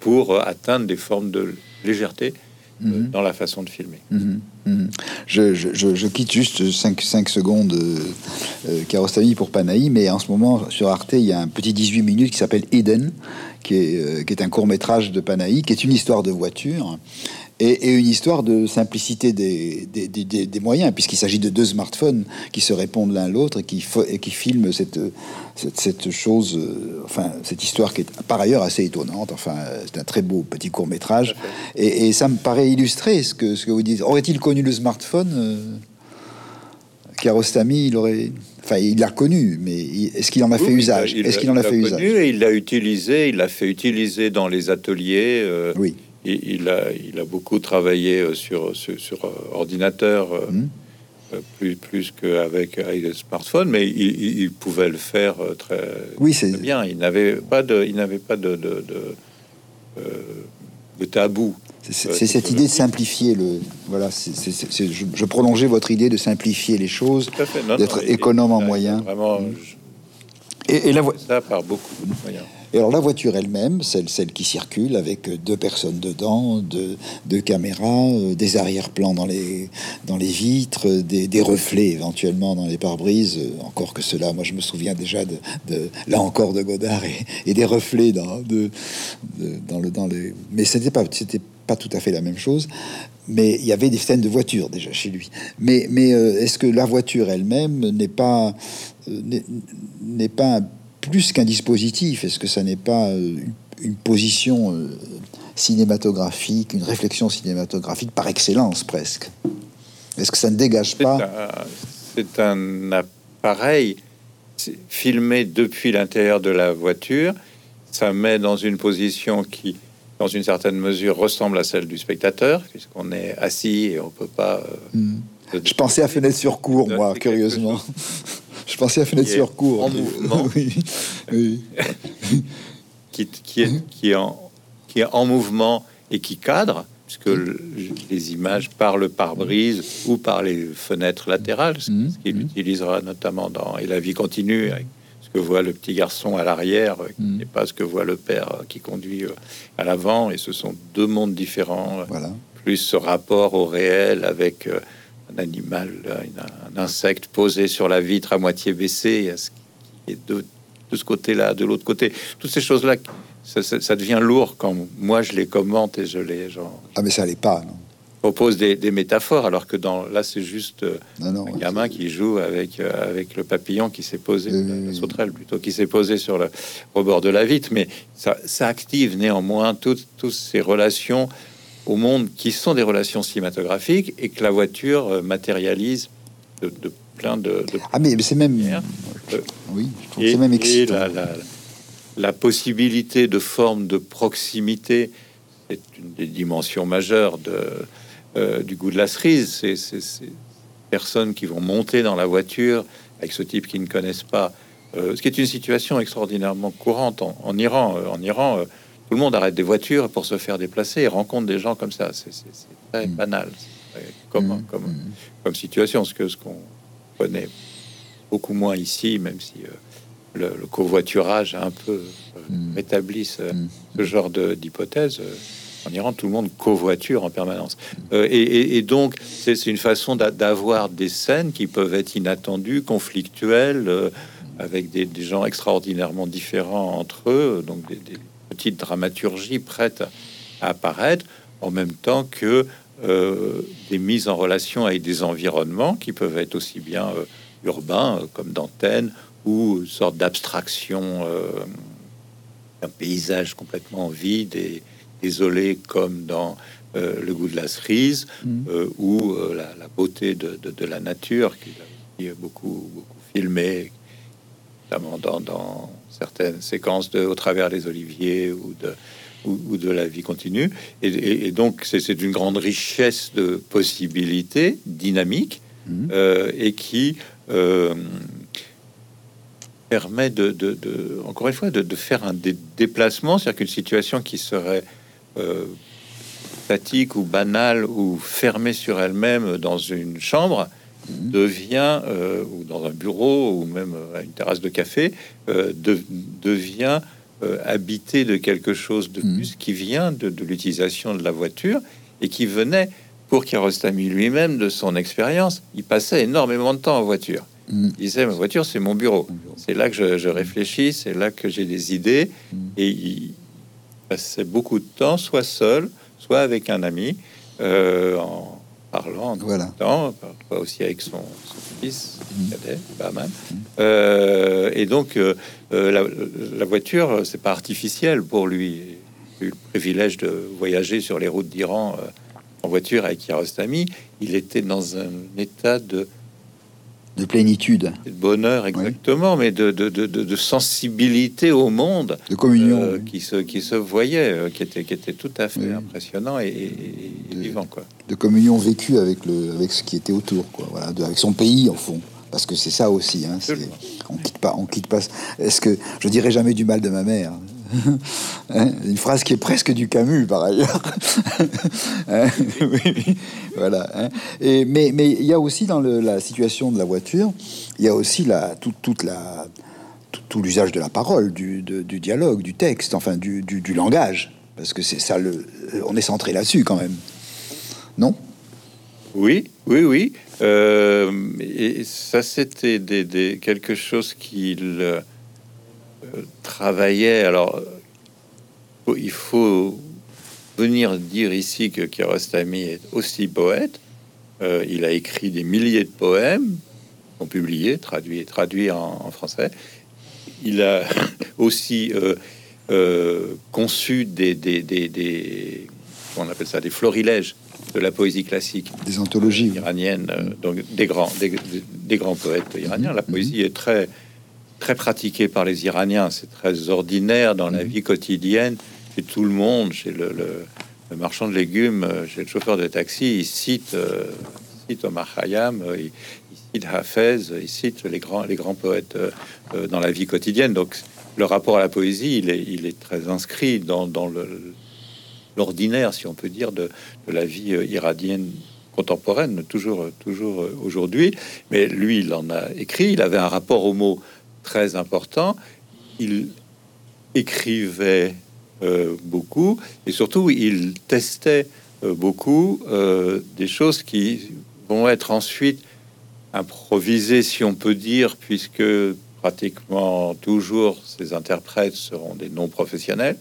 Speaker 2: pour euh, atteindre des formes de légèreté
Speaker 1: Mhm.
Speaker 2: dans la façon de filmer.
Speaker 1: Mhm, mhm. Je, je- je- je quitte juste 5, secondes euh, Kiarostami pour Panahi, mais en ce moment sur Arte, il y a un petit 18 minutes qui s'appelle Eden, qui est, euh, qui est un court métrage de Panahi, qui est une histoire de voiture. Et, et une histoire de simplicité des, des, des- des- des moyens, puisqu'il s'agit de deux smartphones qui se répondent l'un l'autre et qui, et qui filment cette, cette, cette chose, euh, enfin, cette histoire qui est par ailleurs assez étonnante. Enfin, euh, c'est un très beau petit court métrage. Et, et ça me paraît illustrer ce que, ce que vous dites. Aurait-il connu le smartphone Kiarostami, il aurait. Enfin, il l'a connu, mais est-ce qu'il en a fait usage?
Speaker 2: a-
Speaker 1: Est-ce qu'il en a
Speaker 2: il l'a
Speaker 1: fait
Speaker 2: connu
Speaker 1: usage?
Speaker 2: et il l'a utilisé, il l'a fait utiliser dans les ateliers. euh,
Speaker 1: Oui.
Speaker 2: il, il a, il a beaucoup travaillé euh, sur, sur, sur, euh, ordinateur, euh, plus, plus qu'avec avec smartphone, mais il, pouvait le faire très,
Speaker 1: Oui, c'est.
Speaker 2: bien. Il n'avait pas de, il n'avait pas de, de, de, euh, de tabou.
Speaker 1: C'est cette idée de simplifier le. Voilà, je, je prolongeais votre idée de simplifier les choses. D'être économe en moyens.
Speaker 2: Vraiment, je-
Speaker 1: Et, et la,
Speaker 2: ça par beaucoup de moyens.
Speaker 1: et alors la voiture elle-même, celle, celle qui circule avec deux personnes dedans, deux, deux caméras, euh, des arrière-plans dans les, dans les vitres, euh, des, des reflets éventuellement dans les pare-brises. euh, Encore que cela, moi je me souviens déjà de, de- là encore de Godard et, et des reflets dans, de, de- dans le dans les. Mais c'était pas c'était pas tout à fait la même chose. Mais il y avait des scènes de voiture déjà chez lui. Mais, mais euh, est-ce que la voiture elle-même n'est pas euh, n'est- pas plus qu'un dispositif? Est-ce que ça n'est pas euh, une, position cinématographique, une réflexion cinématographique par excellence presque? Est-ce que ça ne dégage pas
Speaker 2: c'est un appareil filmé depuis l'intérieur de la voiture. Ça met dans une position qui, dans une certaine mesure, ressemble à celle du spectateur, puisqu'on est assis et on peut pas. euh,
Speaker 1: Hmm. Je pensais à Fenêtre sur cour,
Speaker 2: C'est
Speaker 1: moi, curieusement. *laughs* Je pensais à Fenêtre sur cour.
Speaker 2: en mouvement. *laughs*
Speaker 1: oui. oui. *laughs*
Speaker 2: qui, qui est, qui, est en, qui est en mouvement et qui cadre, puisque le- les images par le pare-brise ou par les fenêtres latérales, ce ce qu'il utilisera notamment dans Et la vie continue, avec que voit le petit garçon à l'arrière, euh, qui
Speaker 1: Mhm.
Speaker 2: n'est pas ce que voit le père euh, qui conduit euh, à l'avant, et ce sont deux mondes différents,
Speaker 1: Voilà.
Speaker 2: plus ce rapport au réel avec un animal, un insecte posé sur la vitre à moitié baissé, et de, de ce côté-là, de l'autre côté. Toutes ces choses-là, ça, ça- ça devient lourd quand moi je les commente et je les genre,
Speaker 1: Ah, mais ça allait pas. Non,
Speaker 2: propose des, des métaphores, alors que dans là c'est juste euh,
Speaker 1: non. non,
Speaker 2: un gamin qui joue avec euh, avec le papillon qui s'est posé,
Speaker 1: Oui,
Speaker 2: la- sauterelle plutôt, qui s'est posé sur le rebord de la vitre, mais ça, ça active néanmoins toutes toutes ces relations au monde qui sont des relations cinématographiques et que la voiture euh, matérialise de, de plein de, de
Speaker 1: Ah, mais, c'est même.
Speaker 2: Euh,
Speaker 1: Oui, je trouve que
Speaker 2: et,
Speaker 1: c'est même excitant.
Speaker 2: la, la, la possibilité de forme de proximité est une des dimensions majeures de, euh, du goût de la cerise. C'est ces personnes qui vont monter dans la voiture avec ce type qu'ils ne connaissent pas, euh, ce qui est une situation extraordinairement courante en, en Iran. Euh, en Iran, euh, tout le monde arrête des voitures pour se faire déplacer et rencontre des gens comme ça. C'est très
Speaker 1: Mm.
Speaker 2: banal, c'est très commun
Speaker 1: Mm,
Speaker 2: comme,
Speaker 1: mm.
Speaker 2: comme situation, ce que ce qu'on connaît beaucoup moins ici, même si le, le covoiturage a un peu rétabli ce, ce genre d'hypothèse. En Iran, tout le monde covoiture en permanence. Euh, et, donc, c'est une façon d'a- d'avoir des scènes qui peuvent être inattendues, conflictuelles, euh, avec des, gens extraordinairement différents entre eux, donc des, petites dramaturgies prêtes à apparaître, en même temps que euh, des mises en relation avec des environnements qui peuvent être aussi bien urbains comme d'antennes ou une sorte d'abstraction euh, un paysage complètement vide et désolé comme dans euh, le goût de la cerise
Speaker 1: Mhm.
Speaker 2: euh, ou euh, la, la beauté de, de- de la nature qu'il a beaucoup, beaucoup filmé, notamment dans, dans certaines séquences de Au travers des oliviers ou de, ou, ou de la vie continue. Et, et- et donc, c'est d'une grande richesse de possibilités dynamiques euh, et qui permet de, de- de- encore une fois, de, de faire un dé- déplacement, c'est-à-dire qu'une situation qui serait statique ou banale ou fermée sur elle-même dans une chambre devient, euh, ou dans un bureau, ou même à une terrasse de café, euh, de- devient euh, habité de quelque chose de
Speaker 1: Mhm.
Speaker 2: plus qui vient de, de l'utilisation de la voiture et qui venait pour Kiarostami lui-même de son expérience. Il passait énormément de temps en voiture.
Speaker 1: Mhm.
Speaker 2: Il disait, ma voiture, c'est mon bureau. C'est là que je, je réfléchis, c'est là que j'ai des idées.
Speaker 1: Mhm.
Speaker 2: Et il passait beaucoup de temps, soit seul, soit avec un ami, euh, en parlant, en
Speaker 1: Voilà.
Speaker 2: discutant, parfois aussi avec son, son fils,
Speaker 1: Mhm.
Speaker 2: cadet, Bahman. Euh, et donc, euh, la, la voiture, c'est pas artificiel pour lui. Il a eu le privilège de voyager sur les routes d'Iran en voiture avec Kiarostami. Il était dans un état de
Speaker 1: De plénitude,
Speaker 2: de bonheur exactement, mais de, sensibilité au monde
Speaker 1: de communion.
Speaker 2: euh,
Speaker 1: oui.
Speaker 2: qui se qui se voyait, euh, qui était qui était tout à fait
Speaker 1: Oui.
Speaker 2: impressionnant et, et- et
Speaker 1: De-
Speaker 2: vivant quoi.
Speaker 1: de communion vécue avec le avec ce qui était autour quoi voilà avec son pays en fond parce que c'est ça aussi hein, on quitte pas on quitte pas est-ce que je dirais jamais du mal de ma mère Hein, *laughs* une phrase qui est presque du Camus par ailleurs *laughs* Hein, voilà hein. mais il y a aussi dans la situation de la voiture il y a aussi toute toute tout, tout l'usage de la parole du, dialogue du texte enfin du, langage parce que c'est ça on est centré là-dessus quand même non?
Speaker 2: Oui, oui, oui. Euh, et ça, c'était quelque chose qu'il travaillait. Alors, euh, il faut venir dire ici que Kiarostami est aussi poète. Euh, il a écrit des milliers de poèmes, sont publiés, traduits, traduits en, en français. Il a *coughs* aussi euh, euh, conçu des, des, des, des- on appelle ça, des florilèges de la poésie classique
Speaker 1: des anthologies oui.
Speaker 2: iranienne, euh, donc des grands, des, grands poètes iraniens. La poésie est très, très pratiquée par les Iraniens. C'est très ordinaire dans la vie quotidienne. Chez tout le monde, chez le, le- le marchand de légumes, euh, chez le chauffeur de taxi, il cite, euh, il cite Omar Khayyam, euh, il, il cite Hafez, il cite les grands, les grands poètes euh, euh, dans la vie quotidienne. Donc, le rapport à la poésie, il est, il est très inscrit dans, l'ordinaire, si on peut dire, de, de la vie euh, iranienne contemporaine, toujours, euh, toujours euh, aujourd'hui. Mais lui, il en a écrit. Il avait un rapport au mot très important. Il écrivait euh, beaucoup et surtout, il testait euh, beaucoup euh, des choses qui vont être ensuite improvisées, si on peut dire, puisque pratiquement toujours ces interprètes seront des non professionnels.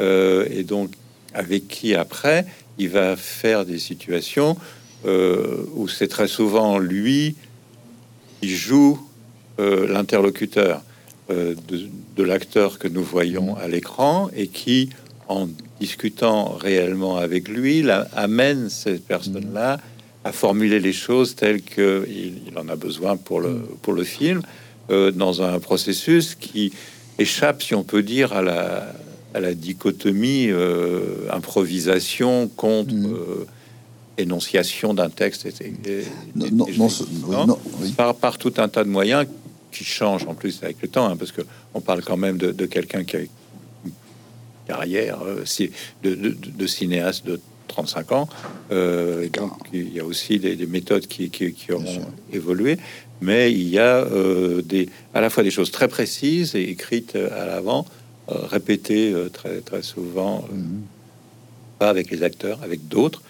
Speaker 2: Euh, et donc avec qui après il va faire des situations où c'est très souvent lui qui joue l'interlocuteur euh, de, de l'acteur que nous voyons à l'écran et qui, en discutant réellement avec lui, amène cette personne-là à formuler les choses telles que il, en a besoin pour le, pour le film, euh, dans un processus qui échappe, si on peut dire, à la, à la dichotomie euh, improvisation contre euh, énonciation d'un texte. Et, et- et-
Speaker 1: non,
Speaker 2: et-
Speaker 1: non,
Speaker 2: et-
Speaker 1: non, ce- oui,
Speaker 2: non
Speaker 1: non, oui.
Speaker 2: par, par tout un tas de moyens qui changent en plus avec le temps, hein, parce que on parle quand même de, de quelqu'un qui a une carrière euh, de, de- de cinéaste de 35 ans. Euh, et donc, il y a aussi des, des méthodes qui, qui- qui auront
Speaker 1: sûr.
Speaker 2: évolué, mais il y a euh, des, à la fois des choses très précises et écrites à l'avant, répétées très, très souvent,
Speaker 1: Mhm.
Speaker 2: pas avec les acteurs, avec d'autres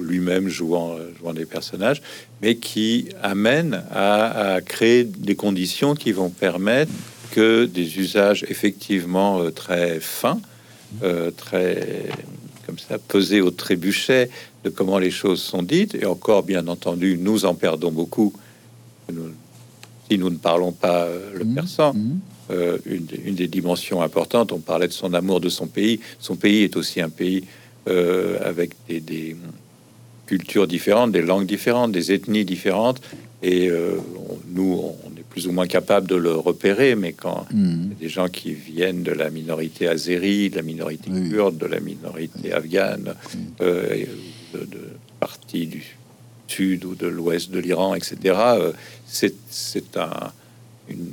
Speaker 2: Lui-même jouant, jouant des personnages, mais qui amène à, à créer des conditions qui vont permettre que des usages effectivement euh, très fins, euh, très comme ça, pesés au trébuchet de comment les choses sont dites, et encore bien entendu, nous en perdons beaucoup nous- si nous ne parlons pas euh, le
Speaker 1: Mhm.
Speaker 2: persan. Euh, une, des- une des dimensions importantes. On parlait de son amour de son pays. Son pays est aussi un pays euh, avec des, des cultures différentes, des langues différentes, des ethnies différentes. Et euh, on- nous, on est plus ou moins capable de le repérer. Mais quand y a des gens qui viennent de la minorité azérie, de la minorité
Speaker 1: Oui.
Speaker 2: kurde, de la minorité afghane, euh, et de, de parties du sud ou de l'ouest de l'Iran, etc., euh, c'est c'est un, une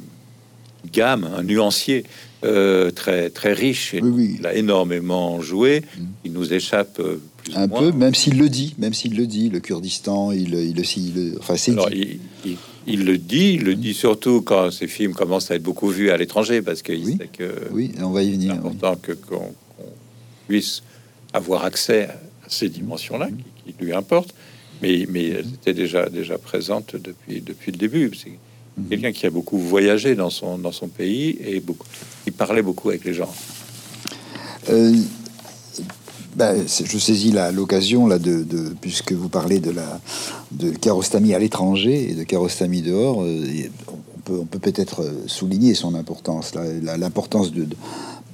Speaker 2: gamme, un nuancier euh, très très riche. Et
Speaker 1: Oui, oui.
Speaker 2: Il a énormément joué.
Speaker 1: Mm.
Speaker 2: Il nous échappe euh, plus
Speaker 1: Un
Speaker 2: ou moins.
Speaker 1: peu, même s'il le dit, même s'il le dit, le Kurdistan, il, il, le- il le- enfin, c'est
Speaker 2: il, il- il le dit, il le dit surtout quand ces films commencent à être beaucoup vus à l'étranger, parce qu'il
Speaker 1: Oui.
Speaker 2: sait que
Speaker 1: Oui, on va y
Speaker 2: c'est
Speaker 1: venir. oui.
Speaker 2: important que qu'on puisse avoir accès à ces dimensions-là qui, qui lui importent. Mais, mais elle était déjà déjà présente depuis depuis le début. C'est. Quelqu'un qui a beaucoup voyagé dans son dans son pays et beaucoup, qui parlait beaucoup avec les gens.
Speaker 1: Euh, ben, je saisis l'occasion là de, de- puisque vous parlez de la de Kiarostami à l'étranger et de Kiarostami dehors, euh, on peut on peut peut-être souligner son importance, l'importance de, de-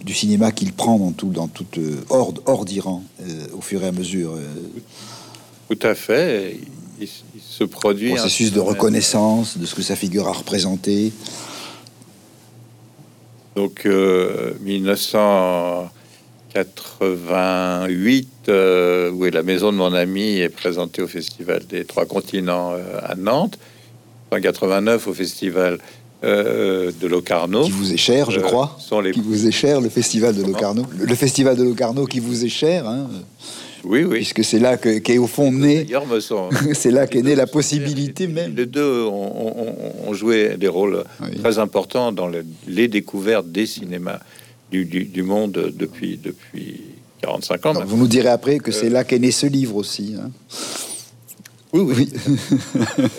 Speaker 1: du cinéma qu'il prend dans tout dans toute euh, hors hors d'Iran euh, au fur et à mesure. euh,
Speaker 2: Tout à fait. Il, il se produit un
Speaker 1: processus de reconnaissance de ce que sa figure a représenté.
Speaker 2: Donc, euh, 1988, euh, où est la maison de mon ami est présentée au Festival des Trois Continents euh, à Nantes. 1989 au Festival euh, de Locarno.
Speaker 1: qui vous est cher, je
Speaker 2: Euh,
Speaker 1: crois.
Speaker 2: sont les-
Speaker 1: Qui vous est cher, le festival de Locarno. Le, le festival de Locarno qui vous est cher, hein,
Speaker 2: Oui, oui.
Speaker 1: puisque c'est là que- qu'est au fond né,
Speaker 2: D'ailleurs, me sont- *laughs*
Speaker 1: c'est là qu'est née la *laughs* possibilité même.
Speaker 2: Les deux ont, ont- ont- ont joué des rôles
Speaker 1: Oui.
Speaker 2: très importants dans le- les découvertes des cinémas du, du- du monde depuis, depuis 45 ans.
Speaker 1: Vous nous direz après que c'est là qu'est né ce livre aussi. hein.
Speaker 2: Oui, oui. *laughs*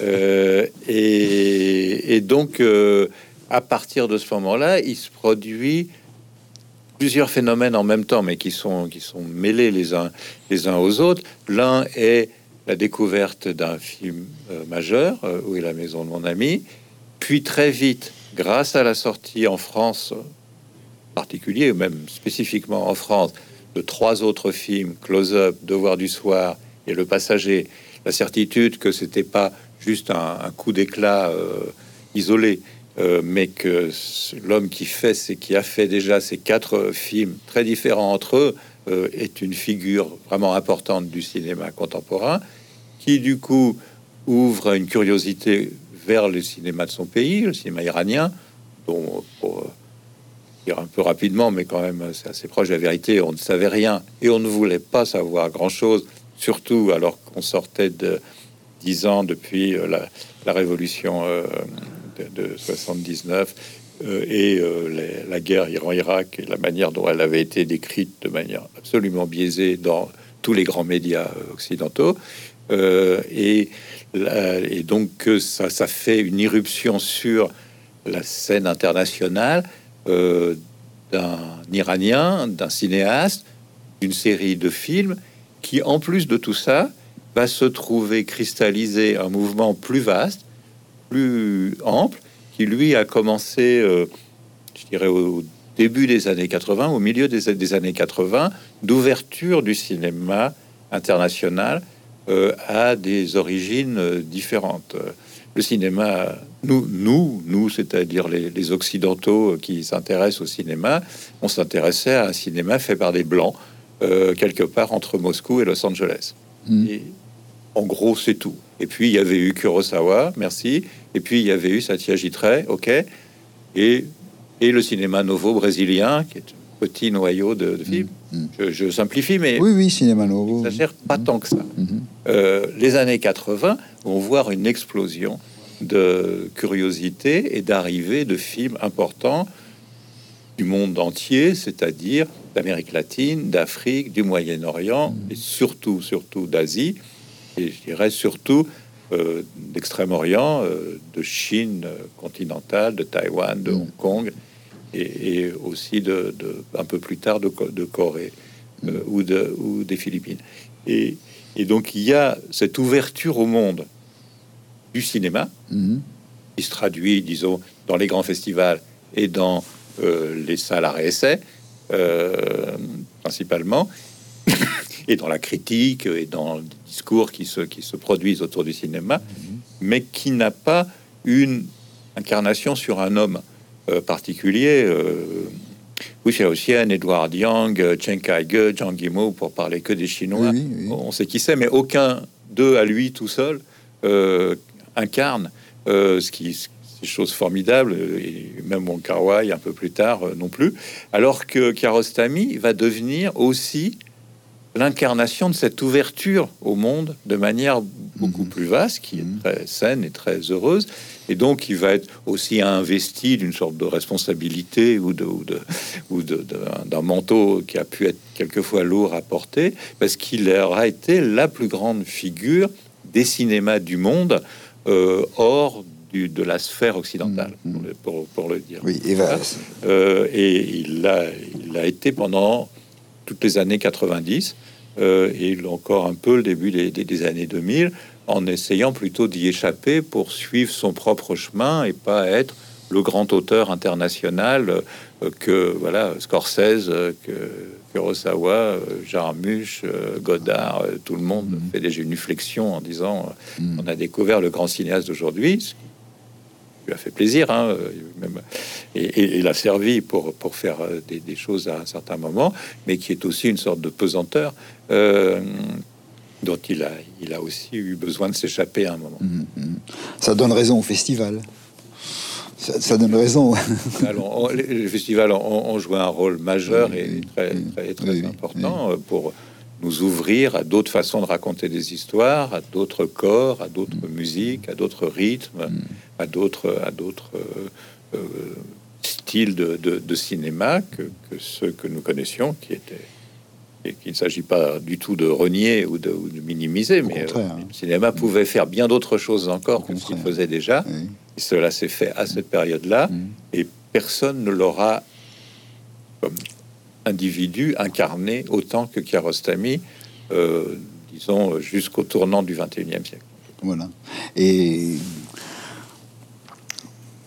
Speaker 2: Euh, et, et donc, euh, à partir de ce moment-là, il se produit plusieurs phénomènes en même temps, mais qui sont, qui sont mêlés les uns, les uns aux autres. L'un est la découverte d'un film euh, majeur, euh, Où est la maison de mon ami. Puis très vite, grâce à la sortie en France, en particulier, ou même spécifiquement en France, de trois autres films, Close-up, Devoir du soir et Le Passager, la certitude que c'était pas juste un, un coup d'éclat euh, isolé, euh, mais que l'homme qui fait, c'est qui a fait déjà ces quatre films très différents entre eux, euh, est une figure vraiment importante du cinéma contemporain, qui du coup ouvre une curiosité vers le cinéma de son pays, le cinéma iranien, dont pour euh, dire un peu rapidement, mais quand même c'est assez proche de la vérité, on ne savait rien et on ne voulait pas savoir grand-chose, surtout alors qu'on sortait de dix ans depuis euh, la, révolution euh, de, de 79 euh, et euh, la guerre Iran-Irak et la manière dont elle avait été décrite de manière absolument biaisée dans tous les grands médias euh, occidentaux. Euh, et, donc ça, ça fait une irruption sur la scène internationale d'un Iranien, d'un cinéaste, d'une série de films qui, en plus de tout ça, va se trouver cristalliser un mouvement plus vaste, plus ample, qui lui a commencé, euh, je dirais, au début des années 80, au milieu des, des années 80, d'ouverture du cinéma international euh, à des origines euh, différentes. Le cinéma, nous, nous, nous, c'est-à-dire les, les occidentaux euh, qui s'intéressent au cinéma, on s'intéressait à un cinéma fait par des blancs, euh, quelque part entre Moscou et Los Angeles.
Speaker 1: Mm.
Speaker 2: Et en gros, c'est tout. Et puis il y avait eu Kurosawa, merci. Et puis il y avait eu Satyajit Ray, ok. Et, et le cinéma novo brésilien, qui est un petit noyau de, de films.
Speaker 1: Mm.
Speaker 2: Je, je simplifie, mais
Speaker 1: Oui, oui, cinéma novo.
Speaker 2: ça gère pas tant que ça.
Speaker 1: Mhm.
Speaker 2: Euh, les années 80 vont voir une explosion de curiosité et d'arrivée de films importants du monde entier, c'est-à-dire d'Amérique latine, d'Afrique, du Moyen-Orient et surtout, surtout d'Asie et je dirais surtout euh, d'Extrême-Orient, euh, de Chine euh, continentale, de Taïwan, de
Speaker 1: Mm.
Speaker 2: Hong Kong et, et aussi de, de- un peu plus tard de, Co- de Corée euh, ou, de, ou des Philippines. Et, et donc il y a cette ouverture au monde du cinéma
Speaker 1: Mhm.
Speaker 2: qui se traduit, disons, dans les grands festivals et dans les salles à réessai, euh, principalement, et dans la critique et dans les discours qui se, qui se produisent autour du cinéma, mais qui n'a pas une incarnation sur un homme euh, particulier. Euh, Wu Xiaoxian, Edward Yang, euh, Chen Kai-ge, Zhang Yimou, pour parler que des Chinois.
Speaker 1: Oui, oui, oui.
Speaker 2: On sait qui c'est, mais aucun d'eux à lui tout seul euh, incarne euh, ce qui ce ces choses formidables, et même mon Kawai un peu plus tard non plus, alors que Kiarostami va devenir aussi l'incarnation de cette ouverture au monde de manière beaucoup mhm. plus vaste, qui est mhm. très saine et très heureuse. Et donc, il va être aussi investi d'une sorte de responsabilité ou de, ou de, d'un manteau qui a pu être quelquefois lourd à porter, parce qu'il aura été la plus grande figure des cinémas du monde euh, hors du, de la sphère occidentale, mhm. pour, pour, le dire.
Speaker 1: Oui, et,
Speaker 2: euh, et il, a, il a été pendant toutes les années 90 euh, et encore un peu le début des, années 2000, en essayant plutôt d'y échapper pour suivre son propre chemin et pas être le grand auteur international euh, que voilà Scorsese, que Kurosawa, Jarmusch, Godard, tout le monde mm. fait déjà une flexion en disant mm. on a découvert le grand cinéaste d'aujourd'hui, lui a fait plaisir, hein, euh, même, et, il a servi pour, pour faire euh, des, choses à un certain moment, mais qui est aussi une sorte de pesanteur euh, dont il a, il a aussi eu besoin de s'échapper à un moment. Mmh,
Speaker 1: mmh. Ça donne raison au festival. Ça, donne raison. *laughs*
Speaker 2: Alors, les festivals ont, joué un rôle majeur et très, très, très important pour nous ouvrir à d'autres façons de raconter des histoires, à d'autres corps, à d'autres mm. musiques, à d'autres rythmes, mm. à d'autres à d'autres euh, euh, styles de, de, cinéma que, que, ceux que nous connaissions, qui étaient et qu'il ne s'agit pas du tout de renier ou de, minimiser, mais euh, le cinéma pouvait faire bien d'autres choses encore que ce qu'il faisait déjà. Et cela s'est fait à cette période-là, mm. et personne ne l'aura comme individu incarné autant que Kiarostami, euh, disons, jusqu'au tournant du 21e siècle.
Speaker 1: Voilà. Et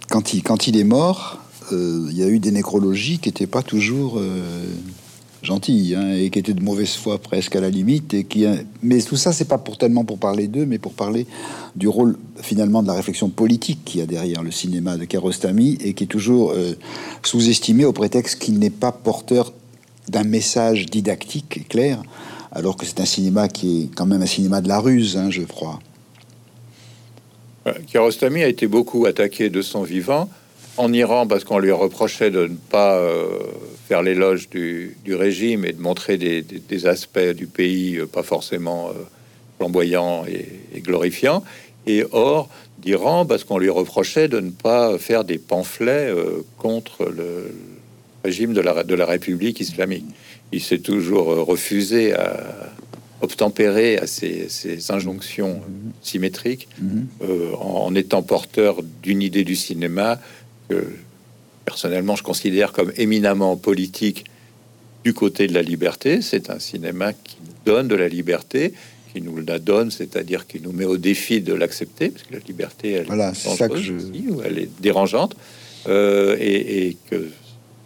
Speaker 1: quand il, quand il est mort, euh, il y a eu des nécrologies qui n'étaient pas toujours euh, gentilles hein, et qui étaient de mauvaise foi presque à la limite. Et qui, mais tout ça, c'est pas pour tellement pour parler d'eux, mais pour parler du rôle finalement de la réflexion politique qu'il y a derrière le cinéma de Kiarostami et qui est toujours sous-estimé au prétexte qu'il n'est pas porteur d'un message didactique et clair, alors que c'est un cinéma qui est quand même un cinéma de la ruse, hein, je crois.
Speaker 2: Euh, Kiarostami a été beaucoup attaqué de son vivant en Iran parce qu'on lui reprochait de ne pas euh, faire l'éloge du, régime et de montrer des, aspects du pays euh, pas forcément flamboyants et, glorifiants. Et hors d'Iran parce qu'on lui reprochait de ne pas faire des pamphlets contre le, régime de la, de la République islamique. Il s'est toujours euh, refusé à obtempérer à ces, injonctions symétriques mhm. euh, en, étant porteur d'une idée du cinéma que personnellement je considère comme éminemment politique du côté de la liberté. C'est un cinéma qui nous donne de la liberté, qui nous la donne, c'est-à-dire qui nous met au défi de l'accepter, parce que la liberté, elle,
Speaker 1: voilà, est, ça que je...
Speaker 2: elle est dérangeante, euh, et, et, que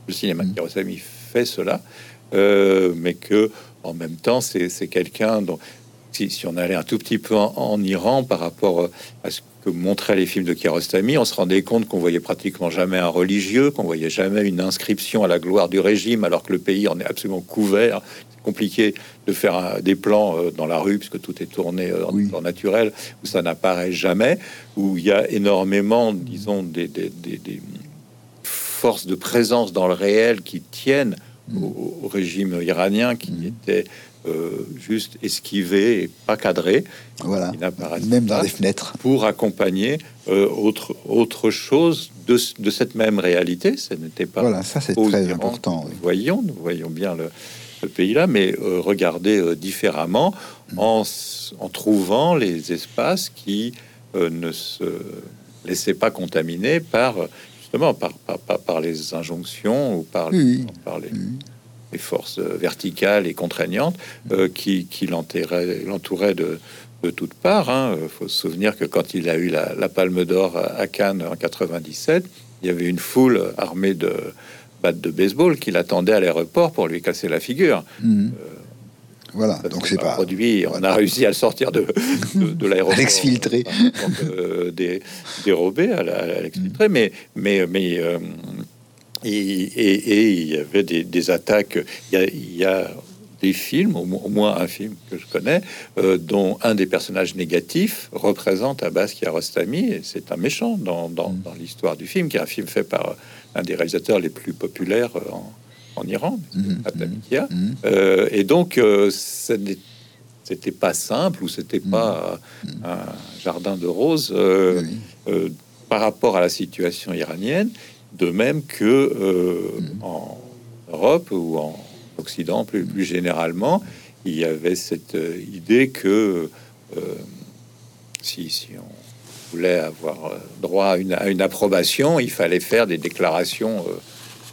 Speaker 2: le cinéma de Kirosami fait cela, euh, mais que en même temps, c'est quelqu'un dont si, si, on allait un tout petit peu en, Iran par rapport à ce que montraient les films de Kiarostami, on se rendait compte qu'on voyait pratiquement jamais un religieux, qu'on voyait jamais une inscription à la gloire du régime, alors que le pays en est absolument couvert. C'est compliqué de faire des plans euh, dans la rue puisque tout est tourné euh, en naturel, où ça n'apparaît jamais, où il y a énormément, disons, des, des, des forces de présence dans le réel qui tiennent mm. au, régime iranien qui mm. était euh, juste esquivé et pas cadré.
Speaker 1: Voilà. Même dans les fenêtres.
Speaker 2: Pour accompagner euh, autre, autre chose de, de, cette même réalité. Ce n'était pas.
Speaker 1: Voilà, ça c'est très important.
Speaker 2: Nous voyons, nous voyons bien le, pays là, mais euh, regardez différemment mm. en, en, trouvant les espaces qui ne se laissaient pas contaminer par par, par, les injonctions ou par, les, forces verticales et contraignantes euh, qui, qui l'entouraient de, de toutes parts. Il hein. faut se souvenir que quand il a eu la, Palme d'Or à Cannes en 97, il y avait une foule armée de battes de baseball qui l'attendait à l'aéroport pour lui casser la figure. Mmh. Euh,
Speaker 1: voilà, donc c'est pas
Speaker 2: produit. On a réussi à le sortir de, de, l'aéroport, *laughs*
Speaker 1: l'exfiltrer,
Speaker 2: euh, des, dérobé à l'exfiltrer, mais mais mais euh, et, et, il y avait des, des attaques. Il y, a, il y, a, des films, au, moins un film que je connais, euh, dont un des personnages négatifs représente Abbas Kiarostami, et c'est un méchant dans, dans, mm. dans l'histoire du film, qui est un film fait par un des réalisateurs les plus populaires en, en Iran, mm-hmm. mm-hmm. euh, et donc, euh, c'était pas simple ou c'était pas un jardin de roses par rapport à la situation iranienne, de même que en Europe ou en Occident plus, plus généralement, il y avait cette euh, idée que euh, si, si, on voulait avoir euh, droit à une, à une, approbation, il fallait faire des déclarations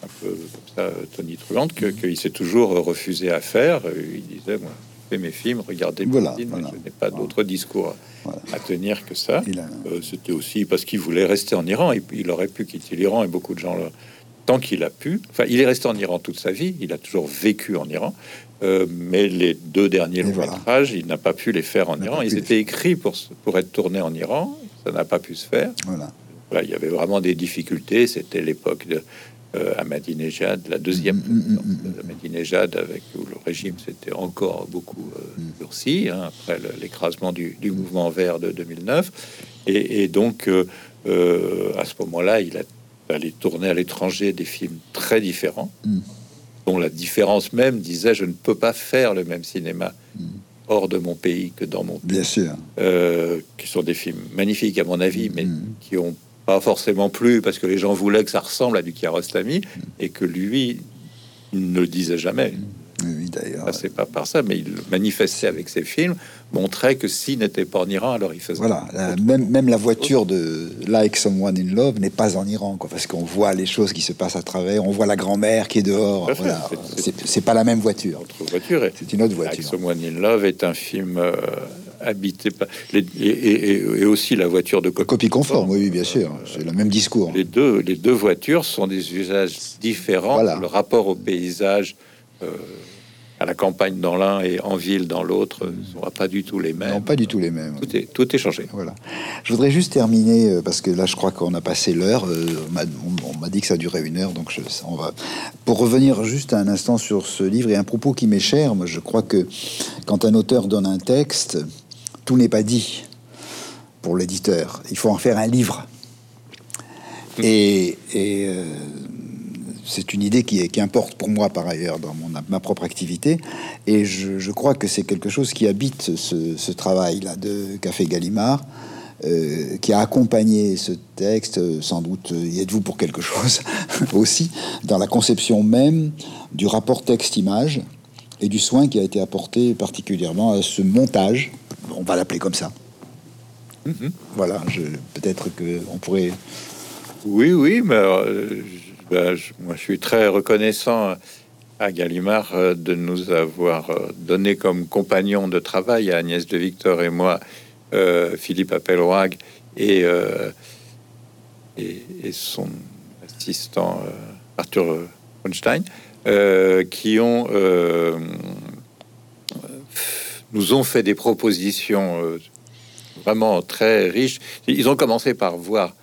Speaker 2: un peu comme ça, tonitruantes, que, qu'il s'est toujours refusé à faire. Il disait, moi, je fais mes films, regardez mes films, je n'ai pas d'autre discours à tenir que ça. C'était aussi parce qu'il voulait rester en Iran. Il, il aurait pu quitter l'Iran et beaucoup de gens le, tant qu'il a pu. Enfin, il est resté en Iran toute sa vie, il a toujours vécu en Iran, euh, mais les deux derniers longs métrages, il n'a pas pu les faire en Iran. Ils étaient écrits pour, pour être tournés en Iran, ça n'a pas pu se faire. Voilà. il y avait vraiment des difficultés. C'était l'époque de euh, Ahmadinejad, la deuxième mm, mm, mm, Ahmadinejad, avec où le régime s'était encore beaucoup euh, durci hein, après l'écrasement du, mouvement vert de 2009. Et, et donc, euh, à ce moment-là, il a aller tourner à l'étranger des films très différents, mm. dont la différence même disait je ne peux pas faire le même cinéma mm. hors de mon pays que dans mon pays.
Speaker 1: Bien sûr.
Speaker 2: Euh, qui sont des films magnifiques à mon avis, mais mm. qui ont pas forcément plu parce que les gens voulaient que ça ressemble à du Kiarostami et que lui ne le disait jamais.
Speaker 1: Oui, d'ailleurs.
Speaker 2: C'est pas par ça, mais il manifestait avec ses films, montrait que s'il n'était pas en Iran, alors il faisait.
Speaker 1: Voilà, même, même la voiture de Like Someone in Love n'est pas en Iran, quoi, parce qu'on voit les choses qui se passent à travers, on voit la grand-mère qui est dehors. Voilà. C'est pas la même voiture.
Speaker 2: voiture.
Speaker 1: C'est une autre voiture.
Speaker 2: Like Someone in Love est un film. Euh, habité par les, et, aussi la voiture de copie,
Speaker 1: copie conforme, oui, bien sûr, c'est le même discours.
Speaker 2: Les deux, les deux voitures sont des usages différents. Le rapport au paysage, euh, à la campagne dans l'un et en ville dans l'autre ne sont pas du tout les mêmes.
Speaker 1: Non, pas du tout les mêmes.
Speaker 2: Tout est, tout est changé.
Speaker 1: Voilà. Je voudrais juste terminer, euh, parce que là, je crois qu'on a passé l'heure. Euh, on m'a dit que ça durait une heure, donc je, on va. Pour revenir juste un instant sur ce livre et un propos qui m'est cher, moi, je crois que quand un auteur donne un texte, tout n'est pas dit pour l'éditeur. Il faut en faire un livre. Et, et euh, c'est une idée qui, qui, importe pour moi par ailleurs dans mon, ma propre activité. Et je, crois que c'est quelque chose qui habite ce, travail-là de Café Gallimard, euh, qui a accompagné ce texte. Sans doute y êtes-vous pour quelque chose *laughs* aussi, dans la conception même du rapport texte-image et du soin qui a été apporté particulièrement à ce montage. On va l'appeler comme ça. Mm-hmm. Voilà, peut-être que on pourrait.
Speaker 2: Oui, oui, mais euh, ben, je, moi, je suis très reconnaissant à Gallimard euh, de nous avoir euh, donné comme compagnon de travail à Agnès de Victor et moi, euh, Philippe Appelroig et, et, son assistant Arthur Einstein, qui ont nous ont fait des propositions vraiment très riches. Ils ont commencé par voir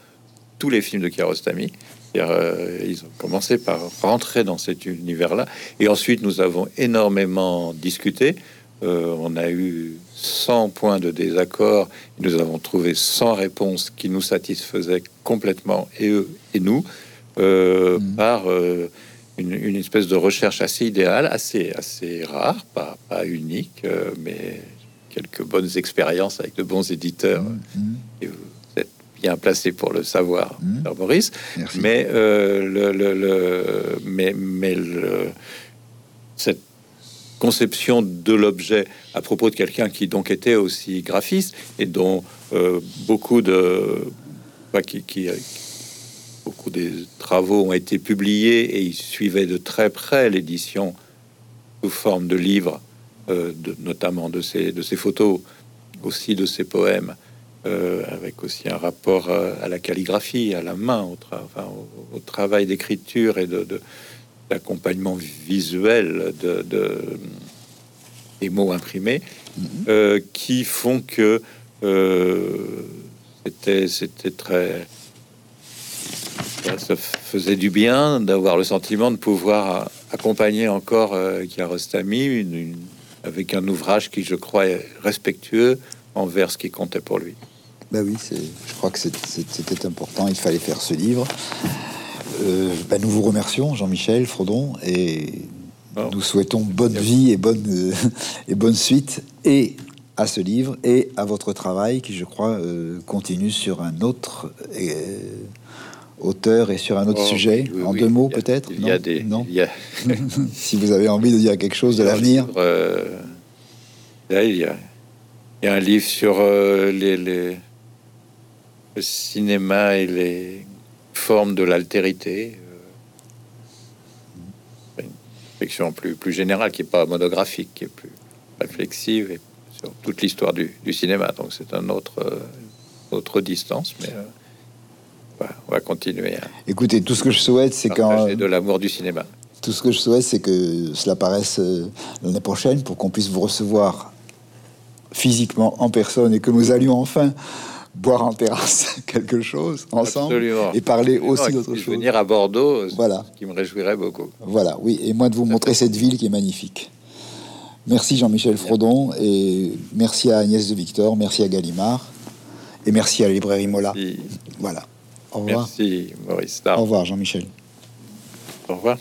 Speaker 2: tous les films de Kiarostami euh, ils ont commencé par rentrer dans cet univers-là. Et ensuite, nous avons énormément discuté. Euh, on a eu 100 points de désaccord. Nous avons trouvé 100 réponses qui nous satisfaisaient complètement, et eux et nous, euh, mmh. par une, espèce de recherche assez idéale, assez, assez rare, pas, pas unique, mais quelques bonnes expériences avec de bons éditeurs. Mmh. Et bien placé pour le savoir, mmh. Maurice. Mais, euh, le, le, mais, mais le, cette conception de l'objet à propos de quelqu'un qui donc était aussi graphiste et dont euh, beaucoup de qui, qui, beaucoup des travaux ont été publiés et il suivait de très près l'édition sous forme de livres, euh, de, notamment de ses, de ses photos, aussi de ses poèmes. Euh, avec aussi un rapport euh, à la calligraphie, à la main, au, au, travail d'écriture et de, d'accompagnement visuel de, des mots imprimés, mm-hmm. euh, qui font que c'était, c'était très... Ça faisait du bien d'avoir le sentiment de pouvoir accompagner encore euh, Kiarostami une- une- avec un ouvrage qui, je crois, est respectueux envers ce qui comptait pour lui.
Speaker 1: Ben oui, je crois que c'était important, il fallait faire ce livre. Euh, ben nous vous remercions, Jean-Michel Frodon, et
Speaker 2: Bon.
Speaker 1: nous souhaitons bonne vie et bonne, euh, *laughs* et bonne suite, et à ce livre, et à votre travail, qui, je crois, euh, continue sur un autre auteur et sur un autre
Speaker 2: Oh,
Speaker 1: sujet.
Speaker 2: oui,
Speaker 1: en
Speaker 2: oui,
Speaker 1: deux mots,
Speaker 2: il y a-
Speaker 1: peut-être
Speaker 2: Il y a
Speaker 1: Non
Speaker 2: des.
Speaker 1: Non
Speaker 2: il y a- *laughs*
Speaker 1: Si vous avez envie de dire quelque chose de l'avenir.
Speaker 2: euh, là, il y a, il y a un livre sur euh, les, les- le cinéma et les formes de l'altérité. euh, une réflexion plus, plus générale, qui n'est pas monographique, qui est plus réflexive et sur toute l'histoire du, du cinéma. Donc c'est un autre, euh, autre distance, mais euh, voilà, on va continuer
Speaker 1: Écoutez, tout ce que je souhaite, c'est quand
Speaker 2: de l'amour du cinéma.
Speaker 1: Tout ce que je souhaite, c'est que cela paraisse euh, l'année prochaine pour qu'on puisse vous recevoir physiquement en personne et que nous allions enfin boire en terrasse *laughs* quelque chose ensemble
Speaker 2: Absolument.
Speaker 1: et parler
Speaker 2: Absolument,
Speaker 1: aussi d'autre chose.
Speaker 2: venir à Bordeaux, ce
Speaker 1: Voilà.
Speaker 2: qui me réjouirait beaucoup.
Speaker 1: Voilà, oui, et moi de vous montrer cette ville qui est magnifique. Merci Jean-Michel Frodon et merci à Agnès de Victor, merci à Gallimard et merci à la librairie Mola.
Speaker 2: Merci,
Speaker 1: Voilà. Au revoir.
Speaker 2: merci Maurice.
Speaker 1: Au revoir Jean-Michel.
Speaker 2: Au revoir.